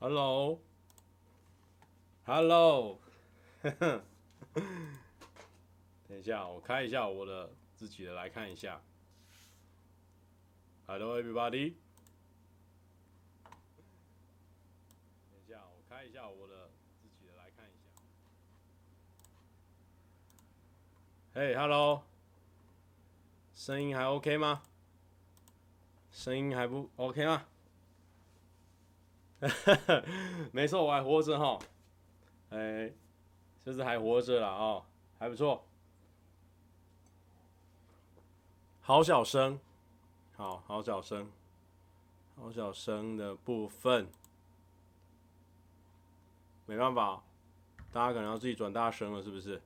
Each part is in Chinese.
Hello，Hello，等一下，我开一下我的自己的来看一下。Hello everybody，等一下，我开一下我的自己的来看一下。Hey Hello，声音还 OK 吗？声音还不 OK 吗？没错，我还活着哈，哎、欸，就是还活着了哦，还不错。好小声，好好小声，好小声的部分，没办法，大家可能要自己转大声了，是不是？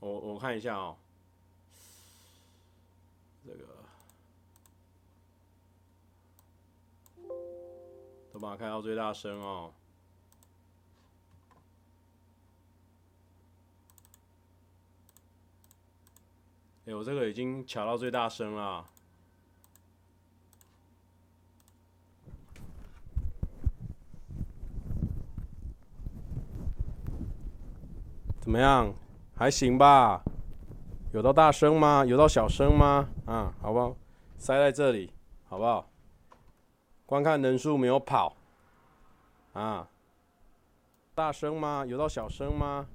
我我看一下哦，这个。把开到最大声哦！哎，我这个已经调到最大声了。怎么样？还行吧？有到大声吗？有到小声吗？啊，好不好？塞在这里，好不好？观看人数没有跑，啊，大声吗？有到小声吗？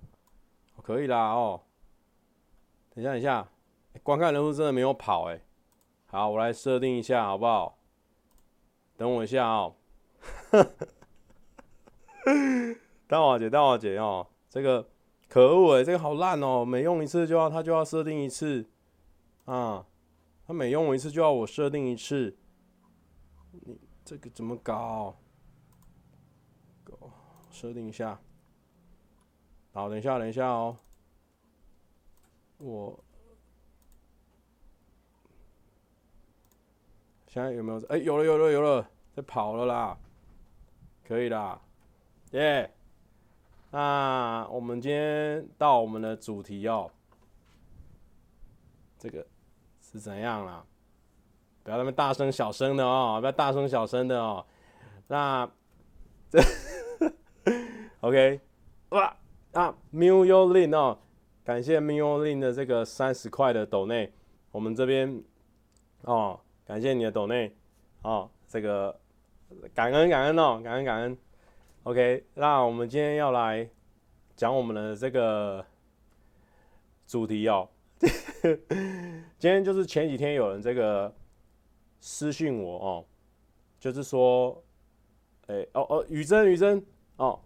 可以啦哦。等一下，等一下，观看人数真的没有跑哎。好，我来设定一下好不好？等我一下哦。大华姐，大华姐哦，这个可恶哎，这个好烂哦，每用一次就要他就要设定一次，啊，他每用一次就要我设定一次，你。这个怎么搞？搞设定一下。好，等一下，等一下哦。我现在有没有？哎，有了，有了，有了，在跑了啦。可以啦，耶、那我们今天到我们的主题哦。这个是怎样啦？不要那么大声小声的哦，不要大声小声的哦。那这 OK 哇啊 Miulin 哦，感谢 Miulin 的这个三十块的抖内，我们这边哦，感谢你的抖内哦，这个感恩感恩哦，感恩感恩。OK，那我们今天要来讲我们的这个主题哦。今天就是前几天有人这个。私讯我哦，就是说，哎、哦哦，雨珍雨珍哦，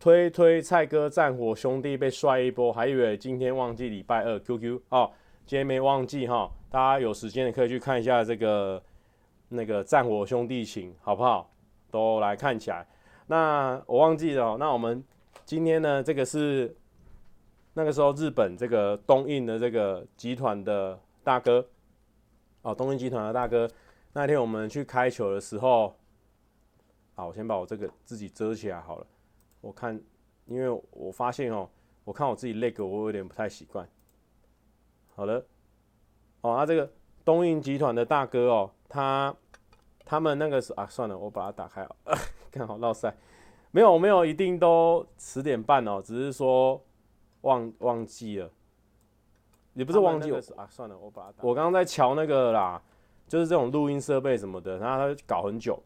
推推蔡哥战火兄弟被帅一波，还以为今天忘记礼拜二 QQ 哦，今天没忘记哈、哦，大家有时间的可以去看一下这个那个战火兄弟情，好不好？都来看起来。那我忘记了，那我们今天呢，这个是那个时候日本这个东印的这个集团的大哥哦，东印集团的大哥。那天我们去开球的时候，好，我先把我这个自己遮起来好了。我看，因为我发现哦，我看我自己那个，我有点不太习惯。好了，哦，那这个东映集团的大哥哦，他他们那个是啊，算了，我把它打开啊，刚好落赛。没有，没有，一定都十点半哦，只是说忘忘记了，也不是忘记了啊，算了，我把它打开。我刚刚在瞧那个啦。就是这种录音设备什么的，然后他搞很久，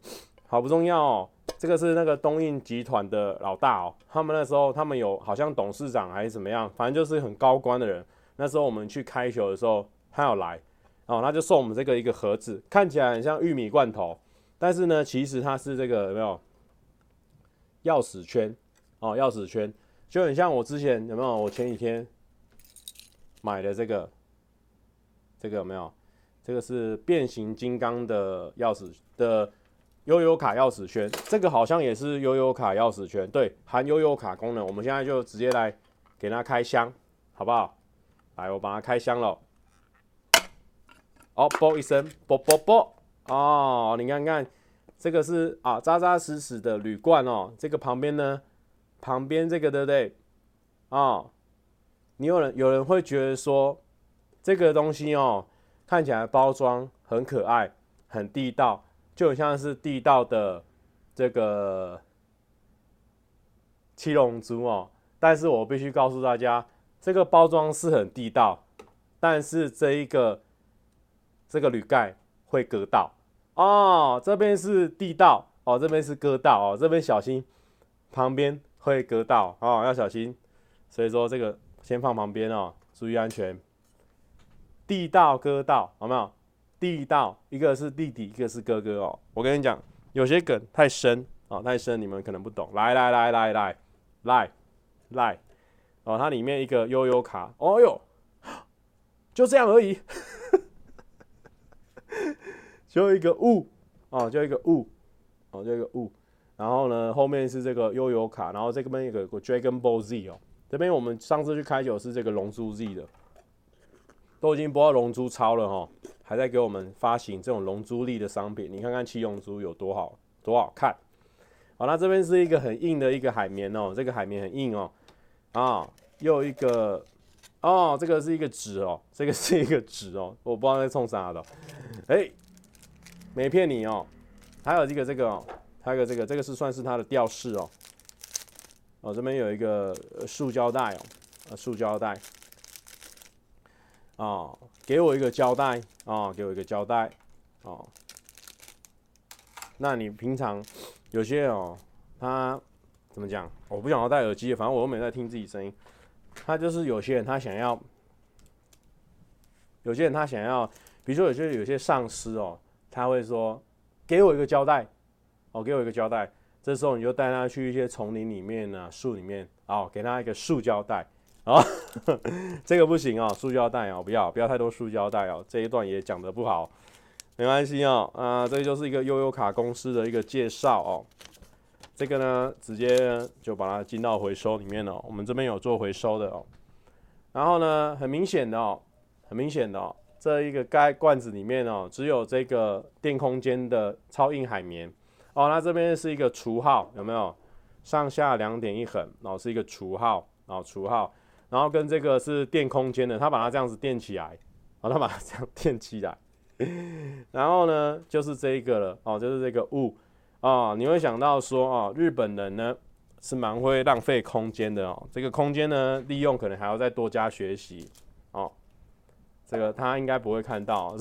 好不重要哦。这个是那个东映集团的老大哦，他们那时候他们有好像董事长还是怎么样，反正就是很高官的人。那时候我们去开球的时候，他有来，哦，他就送我们这个一个盒子，看起来很像玉米罐头，但是呢，其实它是这个有没有？钥匙圈。哦，钥匙圈。就很像我之前有没有？我前几天买的这个，这个有没有？这个是变形金刚的钥匙的悠游卡钥匙圈，这个好像也是悠游卡钥匙圈，对，含悠游卡功能。我们现在就直接来给它开箱，好不好？来，我把它开箱了。哦，啵一声，啵啵啵，哦，你看看，这个是啊，扎扎实实的铝罐哦。这个旁边呢，旁边这个对不对？哦，你有人有人会觉得说，这个东西哦。看起来包装很可爱，很地道，就很像是地道的这个七龙珠哦，但是我必须告诉大家，这个包装是很地道，但是这一个这个铝盖会割到哦，这边是地道哦，这边是割到哦，这边小心旁边会割到哦，要小心，所以说这个先放旁边哦，注意安全。地道割到，好没有？地道，一个是弟弟，一个是哥哥哦。我跟你讲，有些梗太深哦，太深，你们可能不懂。来来来来来来来，哦，它里面一个悠悠卡，哦哟，就这样而已，就一个雾哦，就一个雾哦，就一个雾。然后呢，后面是这个悠悠卡，然后这边有个 Dragon Ball Z 哦，这边我们上次去开酒是这个龙珠 Z 的。都已经播到龙珠超了哈，还在给我们发行这种龙珠力的商品。你看看七龙珠有多好，多好看。好，那这边是一个很硬的一个海绵哦，这个海绵很硬哦。啊，又一个哦，这个是一个纸哦，这个是一个纸哦，我不知道在冲啥的。哎、欸，没骗你哦。还有一个这个哦，还有个这个，这个是算是它的吊饰哦。哦，这边有一个塑胶袋哦，呃塑胶袋。哦，给我一个胶带哦，给我一个胶带哦。那你平常有些哦，他怎么讲？我不想要戴耳机，反正我又没在听自己声音。他就是有些人他想要，有些人他想要，比如说有些有些上司哦，他会说给我一个胶带哦，给我一个胶带。这时候你就带他去一些丛林里面呢，树里面哦，给他一个塑胶袋。啊、这个不行哦，塑胶袋哦，不要不要太多塑胶袋哦。这一段也讲得不好，没关系哦。啊、这就是一个悠游卡公司的一个介绍哦。这个呢，直接就把它进到回收里面了。我们这边有做回收的哦。然后呢，很明显的哦，很明显的哦，这一个盖罐子里面哦，只有这个电空间的超硬海绵哦。那这边是一个除号，有没有？上下两点一横，然后是一个除号，然后除号。然后跟这个是垫空间的，他把它这样子垫起来，哦，他把它这样 垫起来，然后呢，就是这一个了，哦，就是这个雾，哦，你会想到说，哦，日本人呢是蛮会浪费空间的哦，这个空间呢利用可能还要再多加学习，哦，这个他应该不会看到，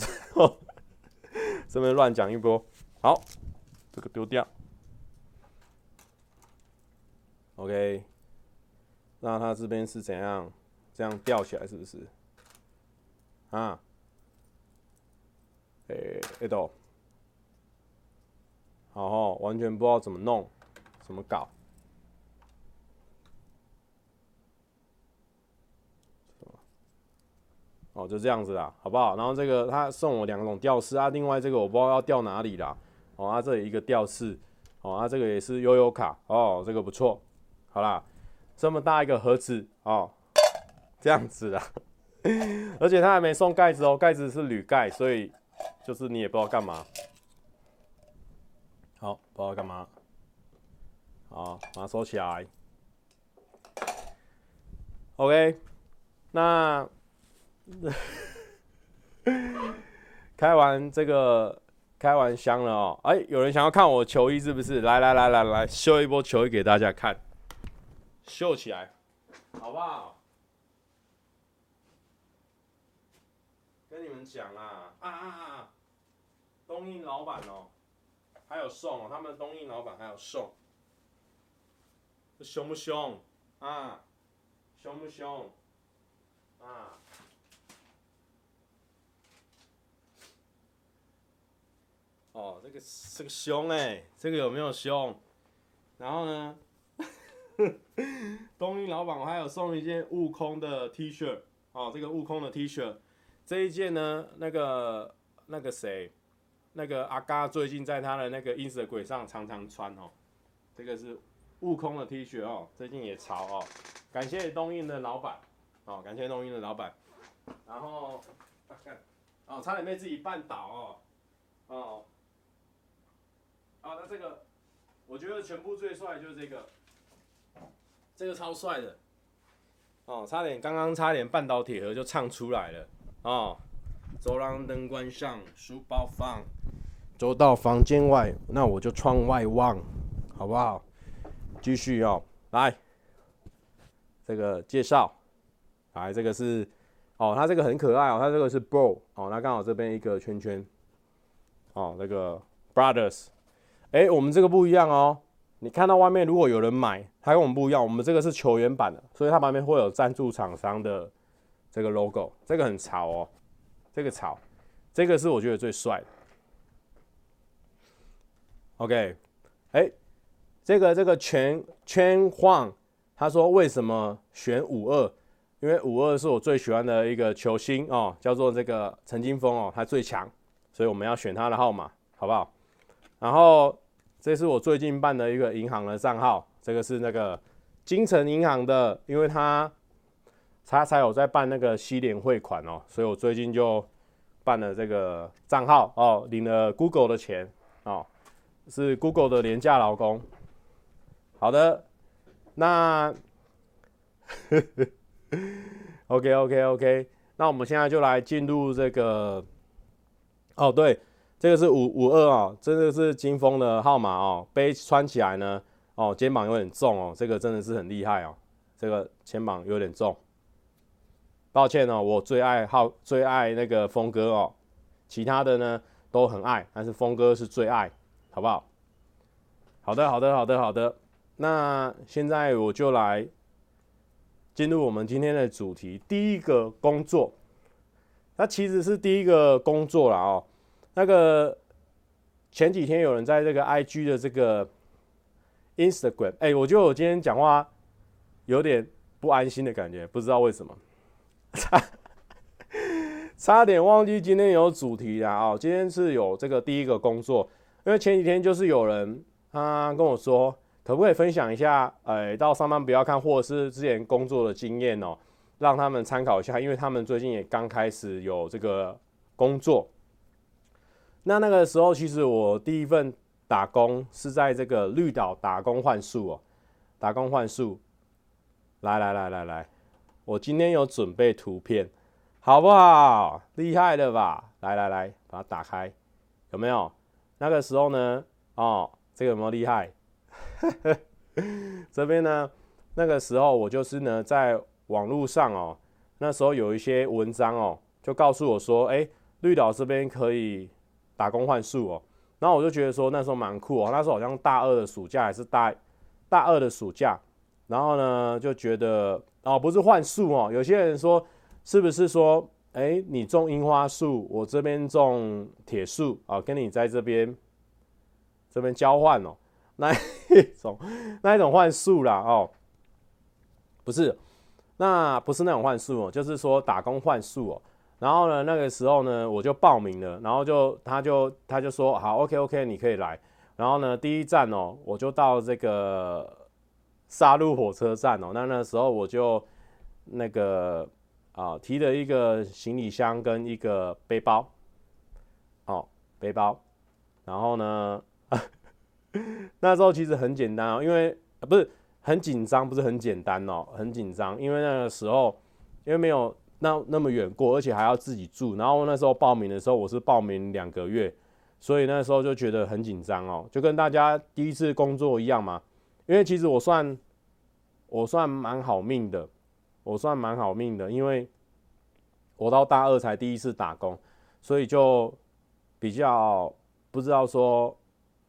这边乱讲一波，好，这个丢掉，OK。那它这边是怎样？这样吊起来是不是？啊？诶、欸，哎都，好哦，完全不知道怎么弄，怎么搞。哦，就这样子啦，好不好？然后这个他送我两种吊饰啊，另外这个我不知道要吊哪里啦。哦，啊，这里一个吊饰，哦，啊，这个也是悠悠卡，哦，这个不错，好啦。这么大一个盒子哦，这样子啊，而且他还没送盖子哦，盖子是铝盖，所以就是你也不知道干嘛。好，不知道干嘛。好，把它收起来。OK，那 开完这个，开完箱了哦。哎，有人想要看我球衣是不是？来来来来来，秀一波球衣给大家看。秀起来，好不好？跟你们讲啦，啊啊啊！东印老板哦，还有送哦，他们东印老板还有送，这凶不凶啊？凶不凶啊？哦，这个这个凶哎，这个有没有凶？然后呢？东映老板，我还有送一件悟空的 T 恤。哦，这个悟空的 T 恤，这一件呢，那个那个谁，那个阿嘎最近在他的那个 Instagram 上常常穿哦，这个是悟空的 T 恤哦，最近也潮哦，感谢东映的老板。哦，感谢东映的老板，然后 哦，差点被自己绊倒哦，哦，啊，那这个我觉得全部最帅就是这个。这个超帅的哦，差点刚刚差点半岛铁盒就唱出来了哦。走廊灯关上，书包放，走到房间外，那我就窗外望，好不好？继续哦。来，这个介绍，来，这个是，哦，它这个很可爱哦，它这个是 bro 哦，那刚好这边一个圈圈，哦，那个 brothers，哎，我们这个不一样哦，你看到外面如果有人买，它跟我们不一样，我们这个是球员版的，所以它旁边会有赞助厂商的这个 logo，这个很潮哦，这个潮，这个是我觉得最帅的。OK，哎，这个这个圈圈晃，他说为什么选五二？因为五二是我最喜欢的一个球星哦，叫做这个陈金峰哦，他最强，所以我们要选他的号码，好不好？然后这是我最近办的一个银行的账号，这个是那个金城银行的，因为他他才有在办那个西联汇款哦，所以我最近就办了这个账号哦，领了 Google 的钱哦。是 Google 的廉价劳工。好的，那 OK OK OK，那我们现在就来进入这个。哦，对，这个是五五二啊，真的是金峰的号码哦。背穿起来呢，哦，肩膀有点重哦，这个真的是很厉害哦。这个肩膀有点重，抱歉哦，我最爱号最爱那个峰哥哦，其他的呢都很爱，但是峰哥是最爱。好不好？好的，好的，好的，好的。那现在我就来进入我们今天的主题。第一个工作，那其实是第一个工作了哦。那个前几天有人在这个 IG 的这个 Instagram，哎，我觉得我今天讲话有点不安心的感觉，不知道为什么，差 差点忘记今天有主题了哦。今天是有这个第一个工作。因为前几天就是有人他跟我说，可不可以分享一下，哎，到上班不要看，或者是之前工作的经验哦，让他们参考一下，因为他们最近也刚开始有这个工作。那那个时候，其实我第一份打工是在这个绿岛打工换宿哦，打工换宿。来来来来来，我今天有准备图片，好不好？厉害了吧？来来来，把它打开，有没有？那个时候呢，哦，这个有没有厉害？这边呢，那个时候我就是呢，在网络上哦，那时候有一些文章哦，就告诉我说，哎，绿岛这边可以打工换宿哦。然后我就觉得说，那时候蛮酷哦。那时候好像大二的暑假还是大大二的暑假，然后呢就觉得哦，不是换宿哦。有些人说，是不是说？哎，你种樱花树，我这边种铁树啊，跟你在这边这边交换哦，那一种那一种换树啦哦，不是，那不是那种换树哦，就是说打工换宿哦。然后呢，那个时候呢，我就报名了，然后就他就他就说好，OK OK，你可以来。然后呢，第一站哦，我就到这个沙鹿火车站哦，那那时候我就那个。啊，提了一个行李箱跟一个背包，哦，背包，然后呢，那时候其实很简单哦，因为不是很紧张，不是很简单哦，很紧张，因为那个时候因为没有那那么远过，而且还要自己住，然后那时候报名的时候我是报名两个月，所以那时候就觉得很紧张哦，就跟大家第一次工作一样嘛，因为其实我算我算蛮好命的。我算蛮好命的，因为我到大二才第一次打工，所以就比较不知道说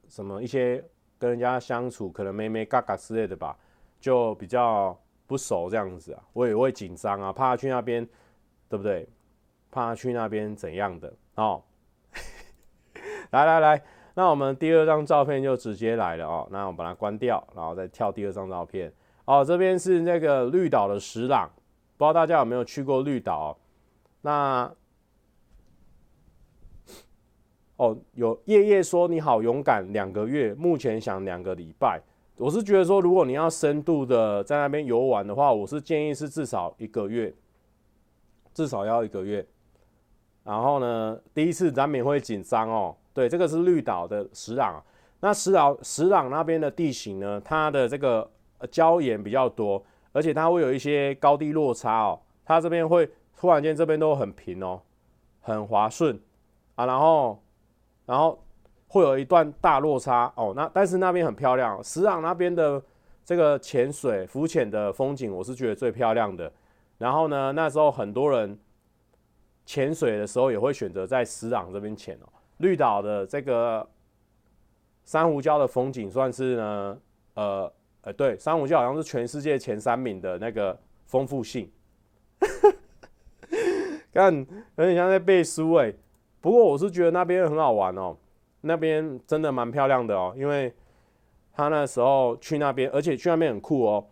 什么一些跟人家相处可能咩咩嘎嘎之类的吧，就比较不熟这样子啊，我也会紧张啊，怕去那边，对不对？怕他去那边怎样的哦？来来来，那我们第二张照片就直接来了哦，那我把它关掉，然后再跳第二张照片。哦，这边是那个绿岛的石朗，不知道大家有没有去过绿岛？那哦，有夜夜说你好勇敢，两个月，目前想两个礼拜。我是觉得说，如果你要深度的在那边游玩的话，我是建议是至少一个月，至少要一个月。然后呢，第一次难免会紧张哦。对，这个是绿岛的石朗，那石岛石朗那边的地形呢，它的这个。礁岩比较多，而且它会有一些高低落差哦。它这边会突然间这边都很平哦，很滑顺啊，然后然后会有一段大落差哦。那但是那边很漂亮，石朗那边的这个潜水浮潜的风景，我是觉得最漂亮的。然后呢，那时候很多人潜水的时候也会选择在石朗这边潜哦。绿岛的这个珊瑚礁的风景算是呢，呃，呃，对，珊瑚礁好像是全世界前三名的那个丰富性。看，有点像在背书哎。不过我是觉得那边很好玩哦，那边真的蛮漂亮的哦，因为他那时候去那边，而且去那边很酷哦。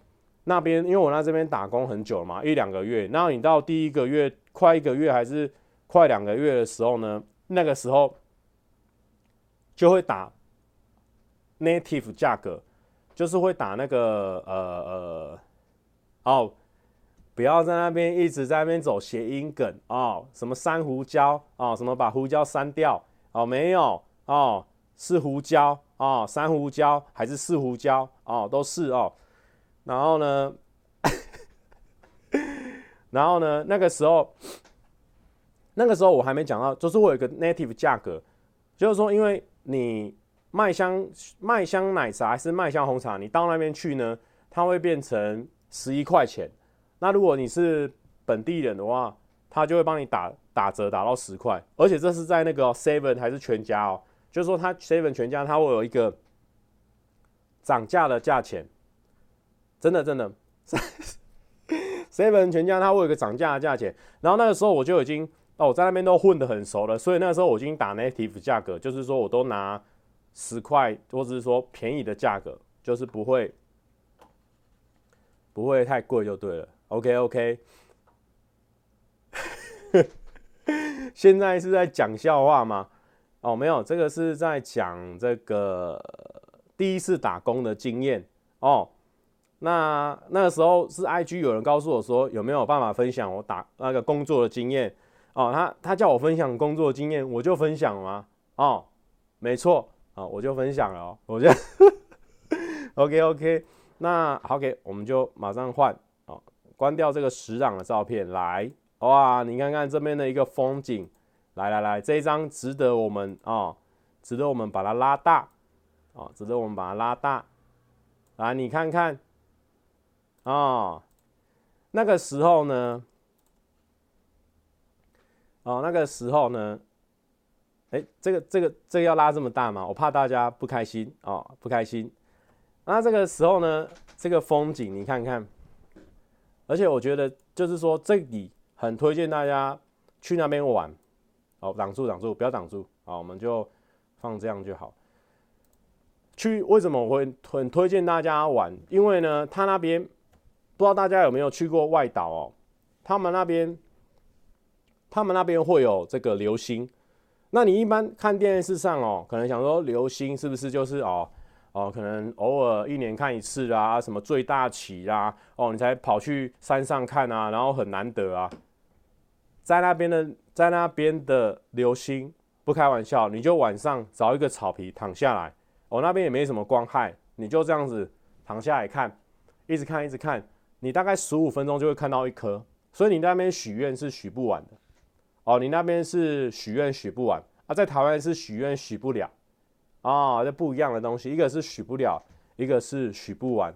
那边因为我在这边打工很久了嘛，一两个月。然后你到第一个月快一个月还是快两个月的时候呢，那个时候就会打 native 价格，就是会打那个呃呃哦。不要在那边一直在那边走谐音梗哦，什么珊瑚礁哦，什么把胡椒删掉哦，没有哦，是胡椒哦，珊瑚礁还是是胡椒哦，都是哦。然后呢，然后呢，那个时候，那个时候我还没讲到，就是我有一个 native 价格，就是说，因为你麦香麦香奶茶还是麦香红茶，你到那边去呢，它会变成十一块钱。那如果你是本地人的话，他就会帮你打打折，打到十块，而且这是在那个 Seven 还是全家哦，就是说他 Seven 全家他会有一个涨价的价钱，真的真的，Seven 全家他会有一个涨价的价钱，然后那个时候我就已经哦，我在那边都混得很熟了，所以那个时候我已经打 native 价格，就是说我都拿十块或者是说便宜的价格，就是不会不会太贵就对了。OK OK，现在是在讲笑话吗？哦，没有，这个是在讲这个第一次打工的经验哦。那那个时候是 IG 有人告诉我说，有没有办法分享我打那个工作的经验？哦，他他叫我分享工作经验，我就分享吗？哦，没错啊，我就分享了哦，我就 OK OK，那好，OK，我们就马上换哦。关掉这个石朗的照片，来哇！你看看这边的一个风景，来来来，这一张值得我们、哦，值得我们把它拉大、哦，值得我们把它拉大。来，你看看啊、哦，那个时候呢，哦，那个时候呢，哎，这个这个这个要拉这么大吗？我怕大家不开心哦，不开心。那这个时候呢，这个风景你看看。而且我觉得，就是说，这里很推荐大家去那边玩。哦，挡住，挡住，不要挡住。啊，我们就放这样就好。去为什么我会很推荐大家玩？因为呢，他那边不知道大家有没有去过外岛哦？他们那边，他们那边会有这个流星。那你一般看电视上哦，可能想说流星是不是就是哦？哦，可能偶尔一年看一次啊，什么最大期啊，哦，你才跑去山上看啊，然后很难得啊。在那边的，在那边的流星，不开玩笑，你就晚上找一个草皮躺下来，哦，那边也没什么光害，你就这样子躺下来看，一直看一直看，你大概十五分钟就会看到一颗，所以你那边许愿是许不完的。哦，你那边是许愿许不完啊，在台湾是许愿许不了。啊、哦，这不一样的东西，一个是许不了，一个是许不完，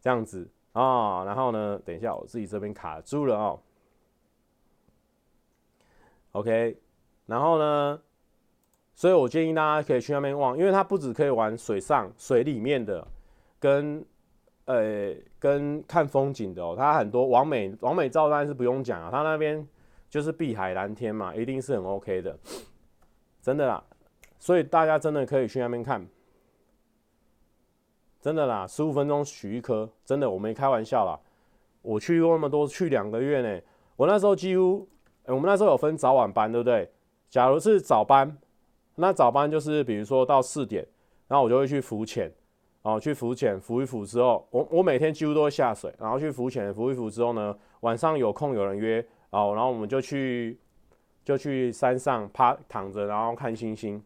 这样子啊、然后呢，等一下我自己这边卡住了哦。OK，然后呢，所以我建议大家可以去那边玩，因为它不止可以玩水上、水里面的，跟呃跟看风景的哦。它很多网美网美照当然是不用讲啊，它那边就是碧海蓝天嘛，一定是很 OK 的，真的啦。所以大家真的可以去那边看，真的啦，十五分钟许一颗，真的我没开玩笑啦。我去过那么多，去两个月呢。我那时候几乎，欸，我们那时候有分早晚班，对不对？假如是早班，那早班就是比如说到四点，然后我就会去浮潜，哦，去浮潜，浮一浮之后，我我每天几乎都会下水，然后去浮潜，浮一浮之后呢，晚上有空有人约，哦，然后我们就去就去山上趴躺着，然后看星星。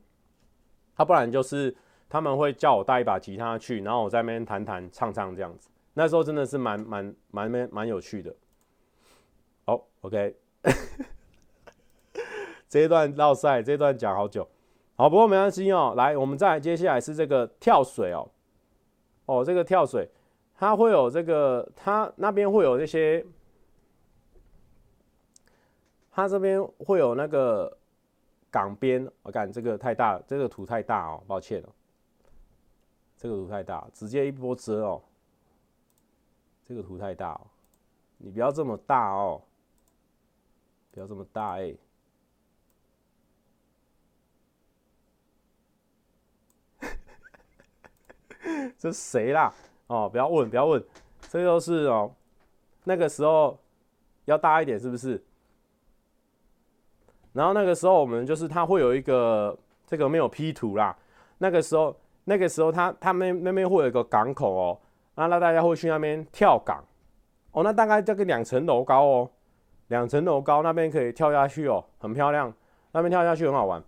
他不然就是他们会叫我带一把吉他去，然后我在那边弹弹唱唱这样子。那时候真的是蛮蛮蛮蛮蛮有趣的。好，OK，这一段绕赛，这一段讲好久。好，不过没关系哦。来，我们再接下来是这个跳水哦。哦，这个跳水，它会有这个，它那边会有那些，它这边会有那个港边。我感这个太大，这个图太大哦，抱歉了，这个图太大，直接一波遮哦。这个图太大哦，你不要这么大哦，不要这么大哎、这谁啦？哦，不要问，不要问，这就是哦。那个时候要大一点，是不是？然后那个时候我们就是他会有一个这个没有 P 图啦。那个时候，那个时候他他那那边会有一个港口哦，那那大家会去那边跳港哦。那大概这个两层楼高哦，两层楼高那边可以跳下去哦，很漂亮，那边跳下去很好玩。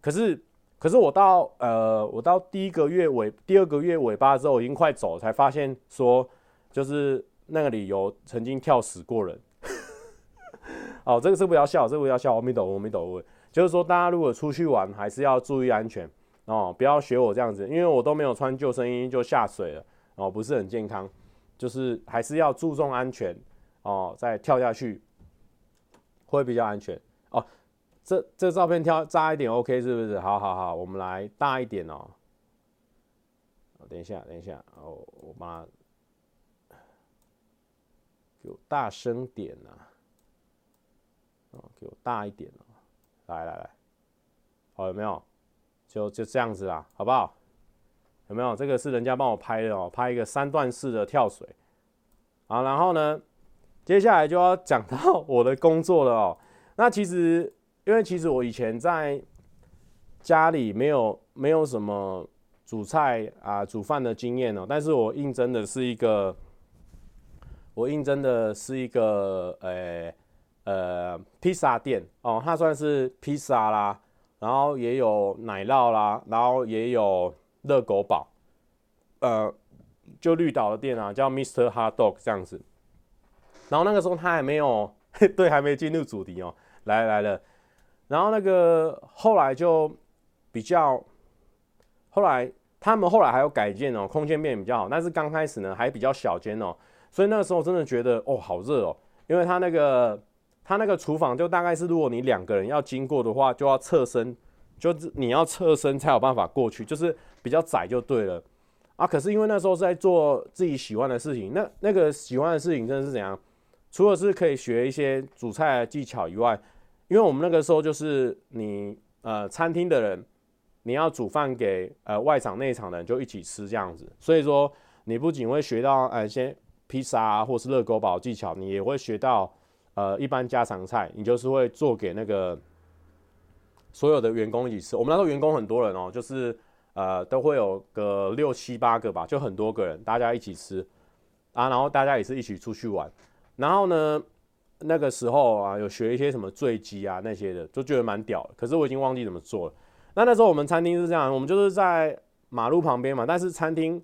可是。可是我到呃，我到第一个月尾，第二个月尾巴之后，已经快走，才发现说，就是那个里有曾经跳死过人。哦，这个是不要笑，这个不要笑，我没懂，我没懂。就是说，大家如果出去玩，还是要注意安全哦，不要学我这样子，因为我都没有穿救生衣就下水了哦，不是很健康。就是还是要注重安全哦，再跳下去会比较安全。这这照片挑大一点，OK 是不是？好好好，我们来大一点哦。等一下，等一下，哦，我把它给我大声点呐、啊。哦，给我大一点哦。来来来，好，有没有？就就这样子啦，好不好？有没有？这个是人家帮我拍的哦，拍一个三段式的跳水。好，然后呢，接下来就要讲到我的工作了哦。那其实。因为其实我以前在家里没有没有什么煮菜啊、煮饭的经验哦，但是我应征的是一个，我应征的是一个呃呃披萨店哦，它算是披萨啦，然后也有奶酪啦，然后也有热狗堡，呃，就绿岛的店啊，叫 Mr. Hot Dog 这样子。然后那个时候他还没有，对，还没进入主题哦，来来了。然后那个后来就比较，后来他们后来还有改建哦，空间变比较好。但是刚开始呢还比较小间哦，所以那个时候真的觉得哦好热哦，因为他那个他那个厨房就大概是如果你两个人要经过的话，就要侧身，就是你要侧身才有办法过去，就是比较窄就对了啊。可是因为那时候是在做自己喜欢的事情，那那个喜欢的事情真的是怎样？除了是可以学一些煮菜的技巧以外。因为我们那个时候就是你呃餐厅的人，你要煮饭给呃外场内场的人就一起吃这样子，所以说你不仅会学到呃一些披萨啊或是热狗堡技巧，你也会学到呃一般家常菜，你就是会做给那个所有的员工一起吃。我们那时候员工很多人哦，就是呃都会有个六七八个吧，就很多个人大家一起吃啊，然后大家也是一起出去玩，然后呢。那个时候啊，有学一些什么坠机啊那些的，就觉得蛮屌的。可是我已经忘记怎么做了。那那时候我们餐厅是这样，我们就是在马路旁边嘛。但是餐厅，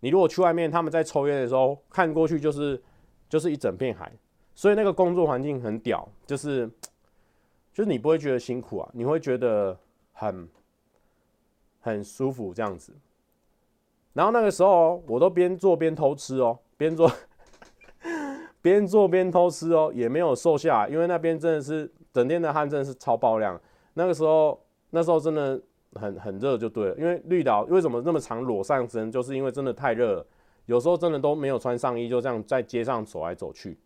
你如果去外面，他们在抽烟的时候，看过去就是就是一整片海，所以那个工作环境很屌，就是就是你不会觉得辛苦啊，你会觉得很很舒服这样子。然后那个时候我都边做边偷吃哦，边做。边做边偷吃哦，也没有瘦下来，因为那边真的是整天的汗，真的是超爆量。那个时候，那时候真的很很热，就对了。因为绿岛为什么那么常裸上身，就是因为真的太热了，有时候真的都没有穿上衣，就这样在街上走来走去。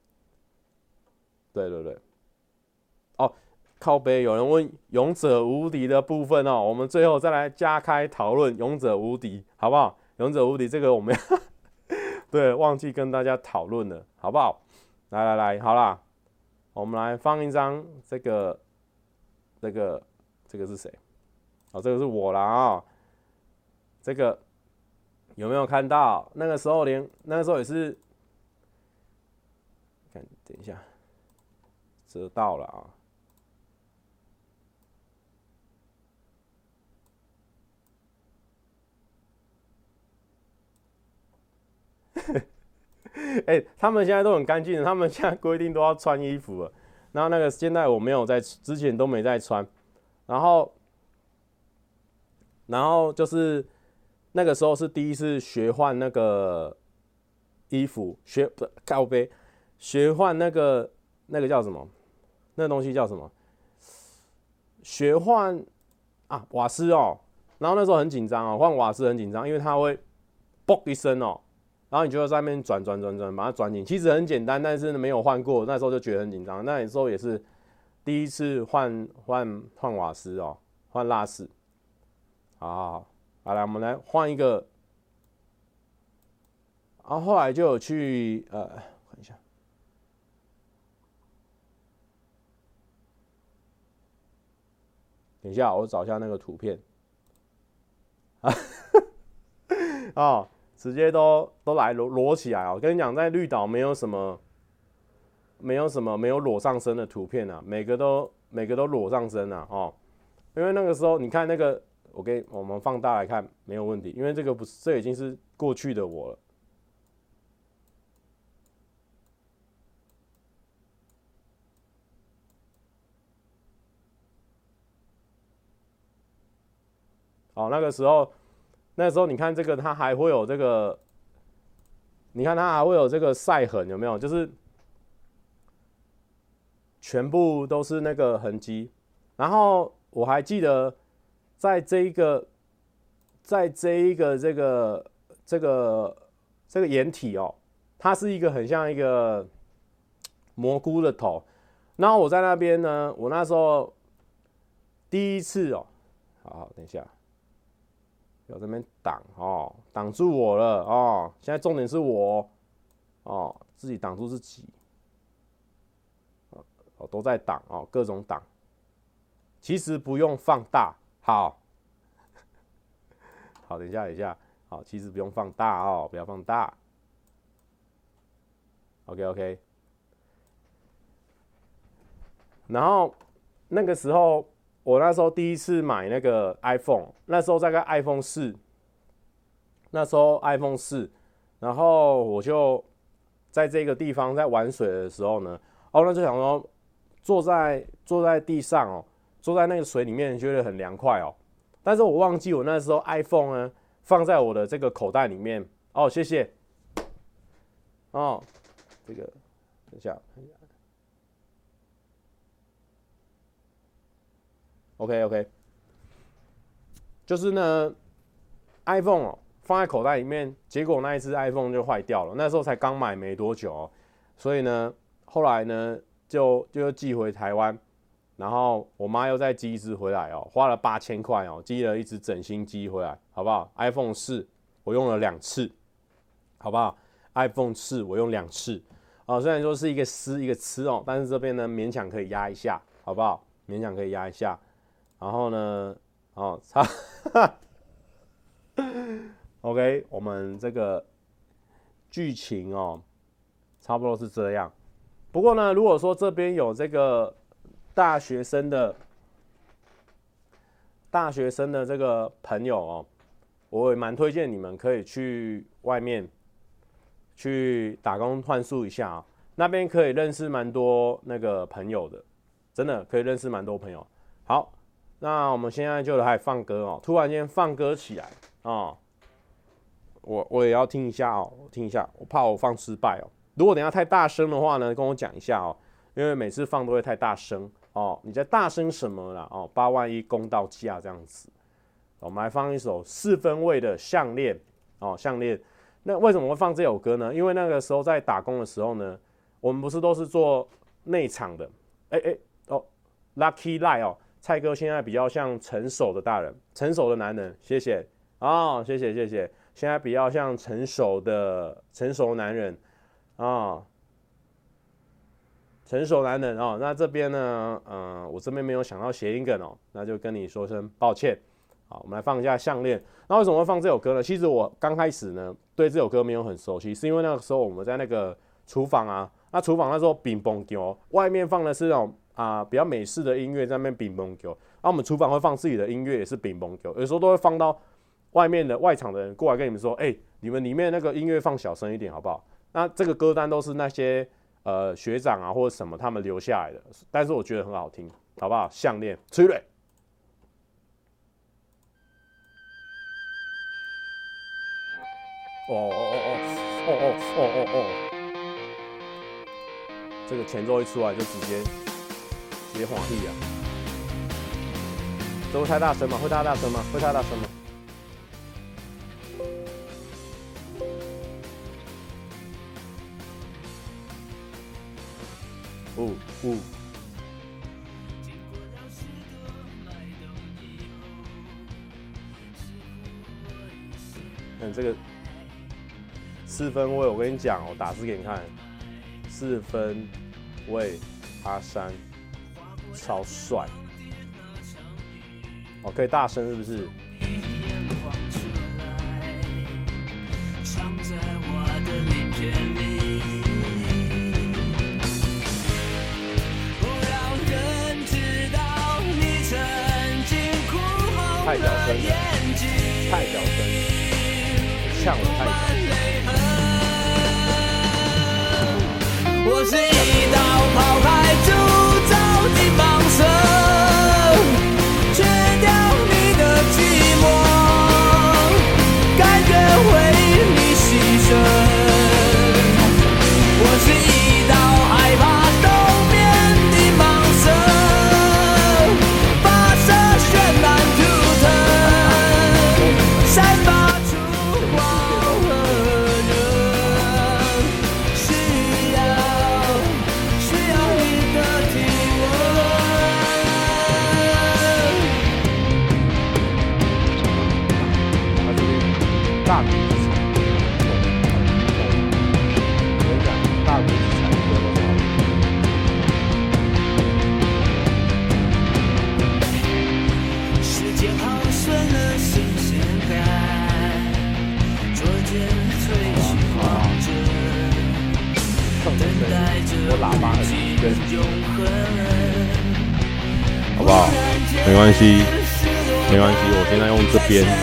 对对对。哦，靠北有人问勇者无敌的部分哦，我们最后再来加开讨论勇者无敌，好不好？勇者无敌这个我们要 对，忘记跟大家讨论了，好不好？来来来，好啦，我们来放一张这个，这个，这个是谁？哦，这个是我啦啊、哦。这个有没有看到？那个时候连那个时候也是，看，等一下，遮到了啊。哎、他们现在都很干净的，他们现在规定都要穿衣服了。然后那个现在我没有在，之前都没在穿。然后，然后就是那个时候是第一次学换那个衣服，学不靠背，学换那个那个叫什么？那东西叫什么？学换啊瓦斯哦。然后那时候很紧张哦，换瓦斯很紧张，因为它会嘣一声哦。然后你就在上面转转转转，把它转紧。其实很简单，但是没有换过，那时候就觉得很紧张。那时候也是第一次换换换瓦斯哦，换拉丝。好好好，好来，我们来换一个。然后后来就有去呃，看一下，等一下，我找一下那个图片。啊，哦。直接都都来裸裸起来哦！我跟你讲，在绿岛没有什么，没有什么没有裸上身的图片啊，每个都每个都裸上身啊哦，因为那个时候你看那个，我给我们放大来看没有问题，因为这个不是，这已经是过去的我了。哦，那个时候。那时候你看这个，它还会有这个，你看它还会有这个晒痕，有没有？就是全部都是那个痕迹。然后我还记得，在这一个，在这一个这个这个这个掩体哦，它是一个很像一个蘑菇的头。然后我在那边呢，我那时候第一次哦，好好等一下。有这边挡哦，挡住我了哦。现在重点是我哦，自己挡住自己哦，都在挡哦，各种挡。其实不用放大，好，好，等一下，等一下，好，其实不用放大哦，不要放大。OK，OK。然后那个时候。我那时候第一次买那个 iPhone，那时候大概 iPhone 四，那时候 iPhone 四，然后我就在这个地方在玩水的时候呢，哦，那就想说坐在坐在地上哦，坐在那个水里面觉得很凉快哦，但是我忘记我那时候 iPhone 呢放在我的这个口袋里面哦，谢谢，哦，这个等一下。OK OK，就是呢，iPhone 哦放在口袋里面，结果那一只 iPhone 就坏掉了。那时候才刚买没多久哦，所以呢，后来呢就就寄回台湾，然后我妈又再寄一只回来哦，花了八千块哦，寄了一只整新机回来，好不好？iPhone 四我用了两次，好不好？iPhone 四我用两次哦，虽然说是一个撕一个吃哦，但是这边呢勉强可以压一下，好不好？勉强可以压一下。然后呢，哦，差，OK，我们这个剧情哦，差不多是这样。不过呢，如果说这边有这个大学生的大学生的这个朋友哦，我也蛮推荐你们可以去外面去打工换宿一下啊，那边可以认识蛮多那个朋友的，真的可以认识蛮多朋友。好。那我们现在就来放歌哦，突然间放歌起来哦，我我也要听一下哦，我听一下，我怕我放失败哦。如果等下太大声的话呢，跟我讲一下哦，因为每次放都会太大声哦。你在大声什么啦？哦，八万一公道价这样子。我们来放一首四分位的项链哦，项链。那为什么会放这首歌呢？因为那个时候在打工的时候呢，我们不是都是做内场的？哎哎哦，Lucky Lie 哦。蔡哥现在比较像成熟的大人，成熟的男人，谢谢啊，谢谢谢谢。现在比较像成熟的成熟男人啊，成熟男人哦。那这边呢，嗯，我这边没有想到谐音梗哦，那就跟你说声抱歉。好，我们来放一下项链。那为什么会放这首歌呢？其实我刚开始呢，对这首歌没有很熟悉，是因为那个时候我们在那个厨房啊，那厨房那时候乒乓球，外面放的是那种。啊，比较美式的音乐在那边乒乓球，那我们厨房会放自己的音乐，也是乒乓球，有时候都会放到外面的外场的人过来跟你们说，哎、你们里面那个音乐放小声一点好不好？那这个歌单都是那些呃学长啊或者什么他们留下来的，但是我觉得很好听，好不好？项链，催泪。哦哦哦哦。哦哦哦哦哦，这个前奏一出来就直接直接滑地啊！这会太大声吗？会太大声吗？会太大声吗？呜呜。看这个四分位，我跟你讲，我打字给你看，四分位阿山超帅，哦，可以大声是不是？太小声了，太小声。呛我太多。我是一道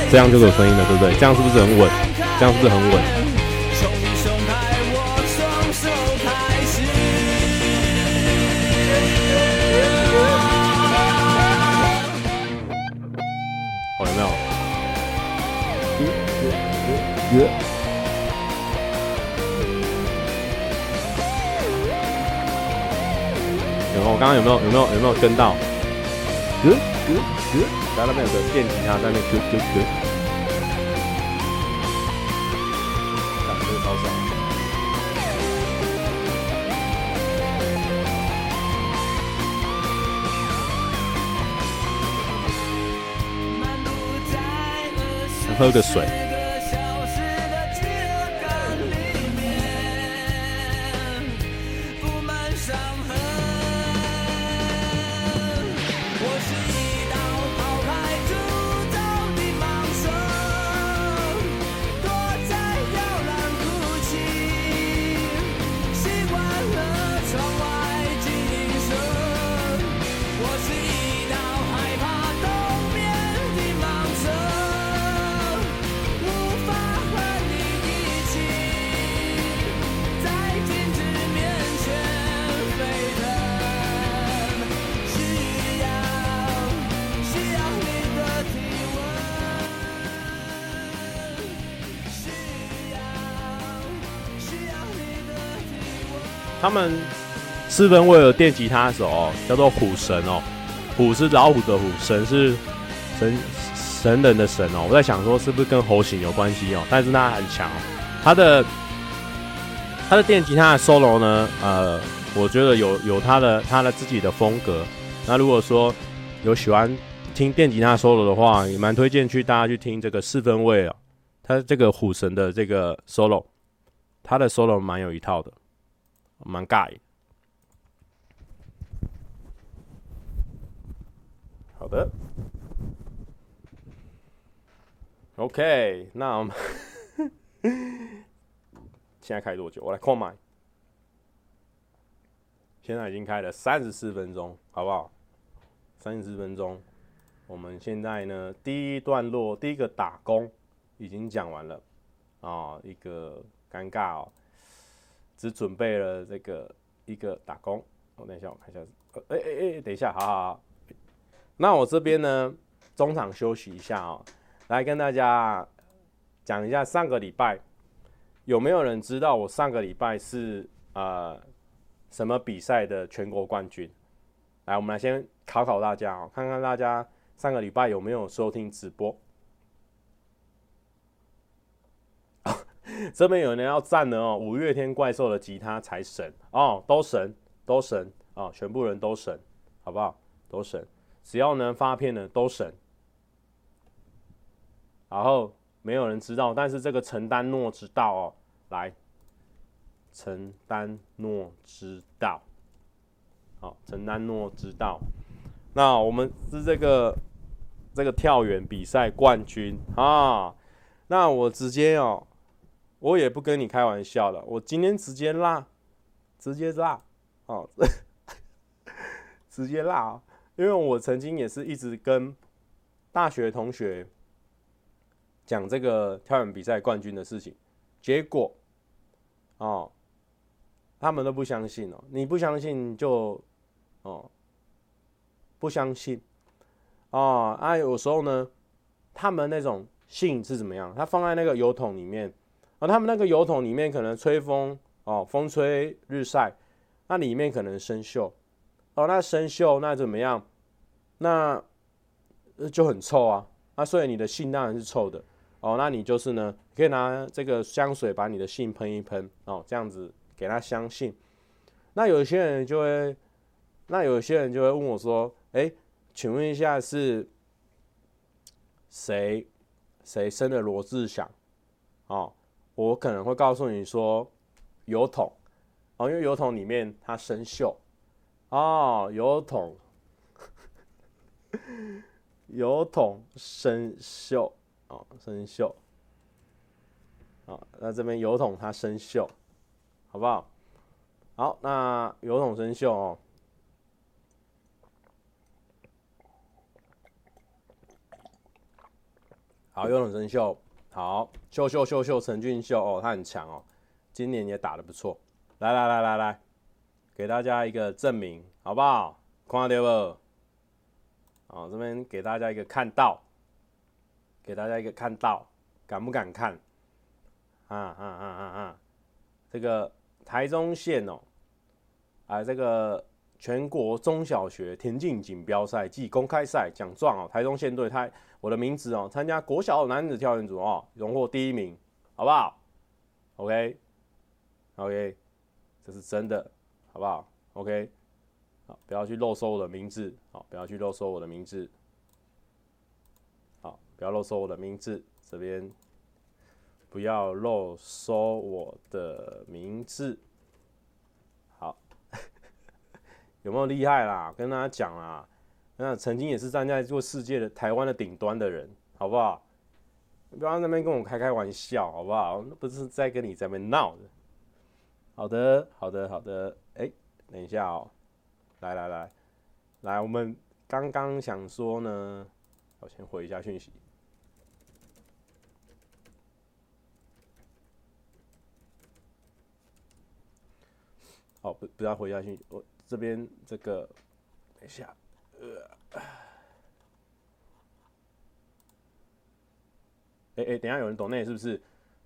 这，样就有声音了，对不对？这样是不是很稳？这样是不是很稳？好，有没有？然后我刚刚有没有有没有有没有跟到？呃呃，然后那边有个电吉他在那咯咯咯，啊，这个超爽！喝个水。们四分卫的电吉他手、哦、叫做虎神哦、虎是老虎的虎，神是神神人的神哦、我在想说是不是跟猴型有关系哦、但是他很强哦，他的他的电吉他的 solo 呢，呃，我觉得有有他的他的自己的风格。那如果说有喜欢听电吉他 solo 的话，也蛮推荐去大家去听这个四分卫哦、他这个虎神的这个 solo，他的 solo 蛮有一套的。蛮尬。好的，OK，那我们 现在开多久？我来看麦。现在已经开了三十四分钟，好不好？三十四分钟，我们现在呢，第一段落，第一个打工已经讲完了啊、哦，一个尴尬哦。只准备了这个一个打工，我等一下我看一下，哎哎哎，等一下，好好好，那我这边呢中场休息一下哦，来跟大家讲一下上个礼拜有没有人知道我上个礼拜是呃什么比赛的全国冠军？来，我们来先考考大家哦，看看大家上个礼拜有没有收听直播。这边有人要赞的哦，五月天怪兽的吉他才神哦，都神都神哦，全部人都神，好不好？都神，只要能发片的都神。然后没有人知道，但是这个陈丹诺知道哦，来，陈丹诺知道，好，陈丹诺知道。那我们是这个这个跳远比赛冠军啊，那我直接哦。我也不跟你开玩笑了，我今天直接辣，直接辣，哦，直接辣哦，因为我曾经也是一直跟大学同学讲这个跳远比赛冠军的事情，结果哦，他们都不相信哦，你不相信就哦，不相信哦，啊，有时候呢，他们那种信是怎么样？他放在那个油桶里面。啊，他们那个油桶里面可能吹风哦，风吹日晒，那里面可能生锈哦，那生锈那怎么样？那就很臭啊，那所以你的信当然是臭的哦。那你就是呢，可以拿这个香水把你的信喷一喷哦，这样子给他相信。那有些人就会，那有些人就会问我说：“哎，请问一下是谁谁生的罗志祥？”哦。我可能会告诉你说，油桶哦，因为油桶里面它生锈哦，油桶，油桶生锈哦，生锈，好，那这边油桶它生锈，好不好？好，那油桶生锈哦，好，油桶生锈。好，秀秀秀秀，陈俊秀哦，他很强哦，今年也打得不错。来来来来来，给大家一个证明，好不好？看到不？哦，这边给大家一个看到，给大家一个看到，敢不敢看？啊啊啊啊啊！这个台中县哦，啊，这个全国中小学田径锦标赛暨公开赛奖状哦，台中县队他。我的名字哦，参加国小男子跳远组哦，荣获第一名，好不好？OK，OK，这是真的，好不好？OK，好，不要去漏收我的名字，好，不要去漏收我的名字，好，不要漏收我的名字，这边不要漏收我的名字，好，有没有厉害啦？跟大家讲啦。那曾经也是站在做世界的台湾的顶端的人，好不好？不要那边跟我开开玩笑，好不好？那不是在跟你在那边闹的。好的，好的，好的。哎、等一下哦，来来来，来，我们刚刚想说呢，我先回一下讯息。好，不不要回一下讯息，我这边这个，等一下。呃，哎哎，等下有人抖内是不是？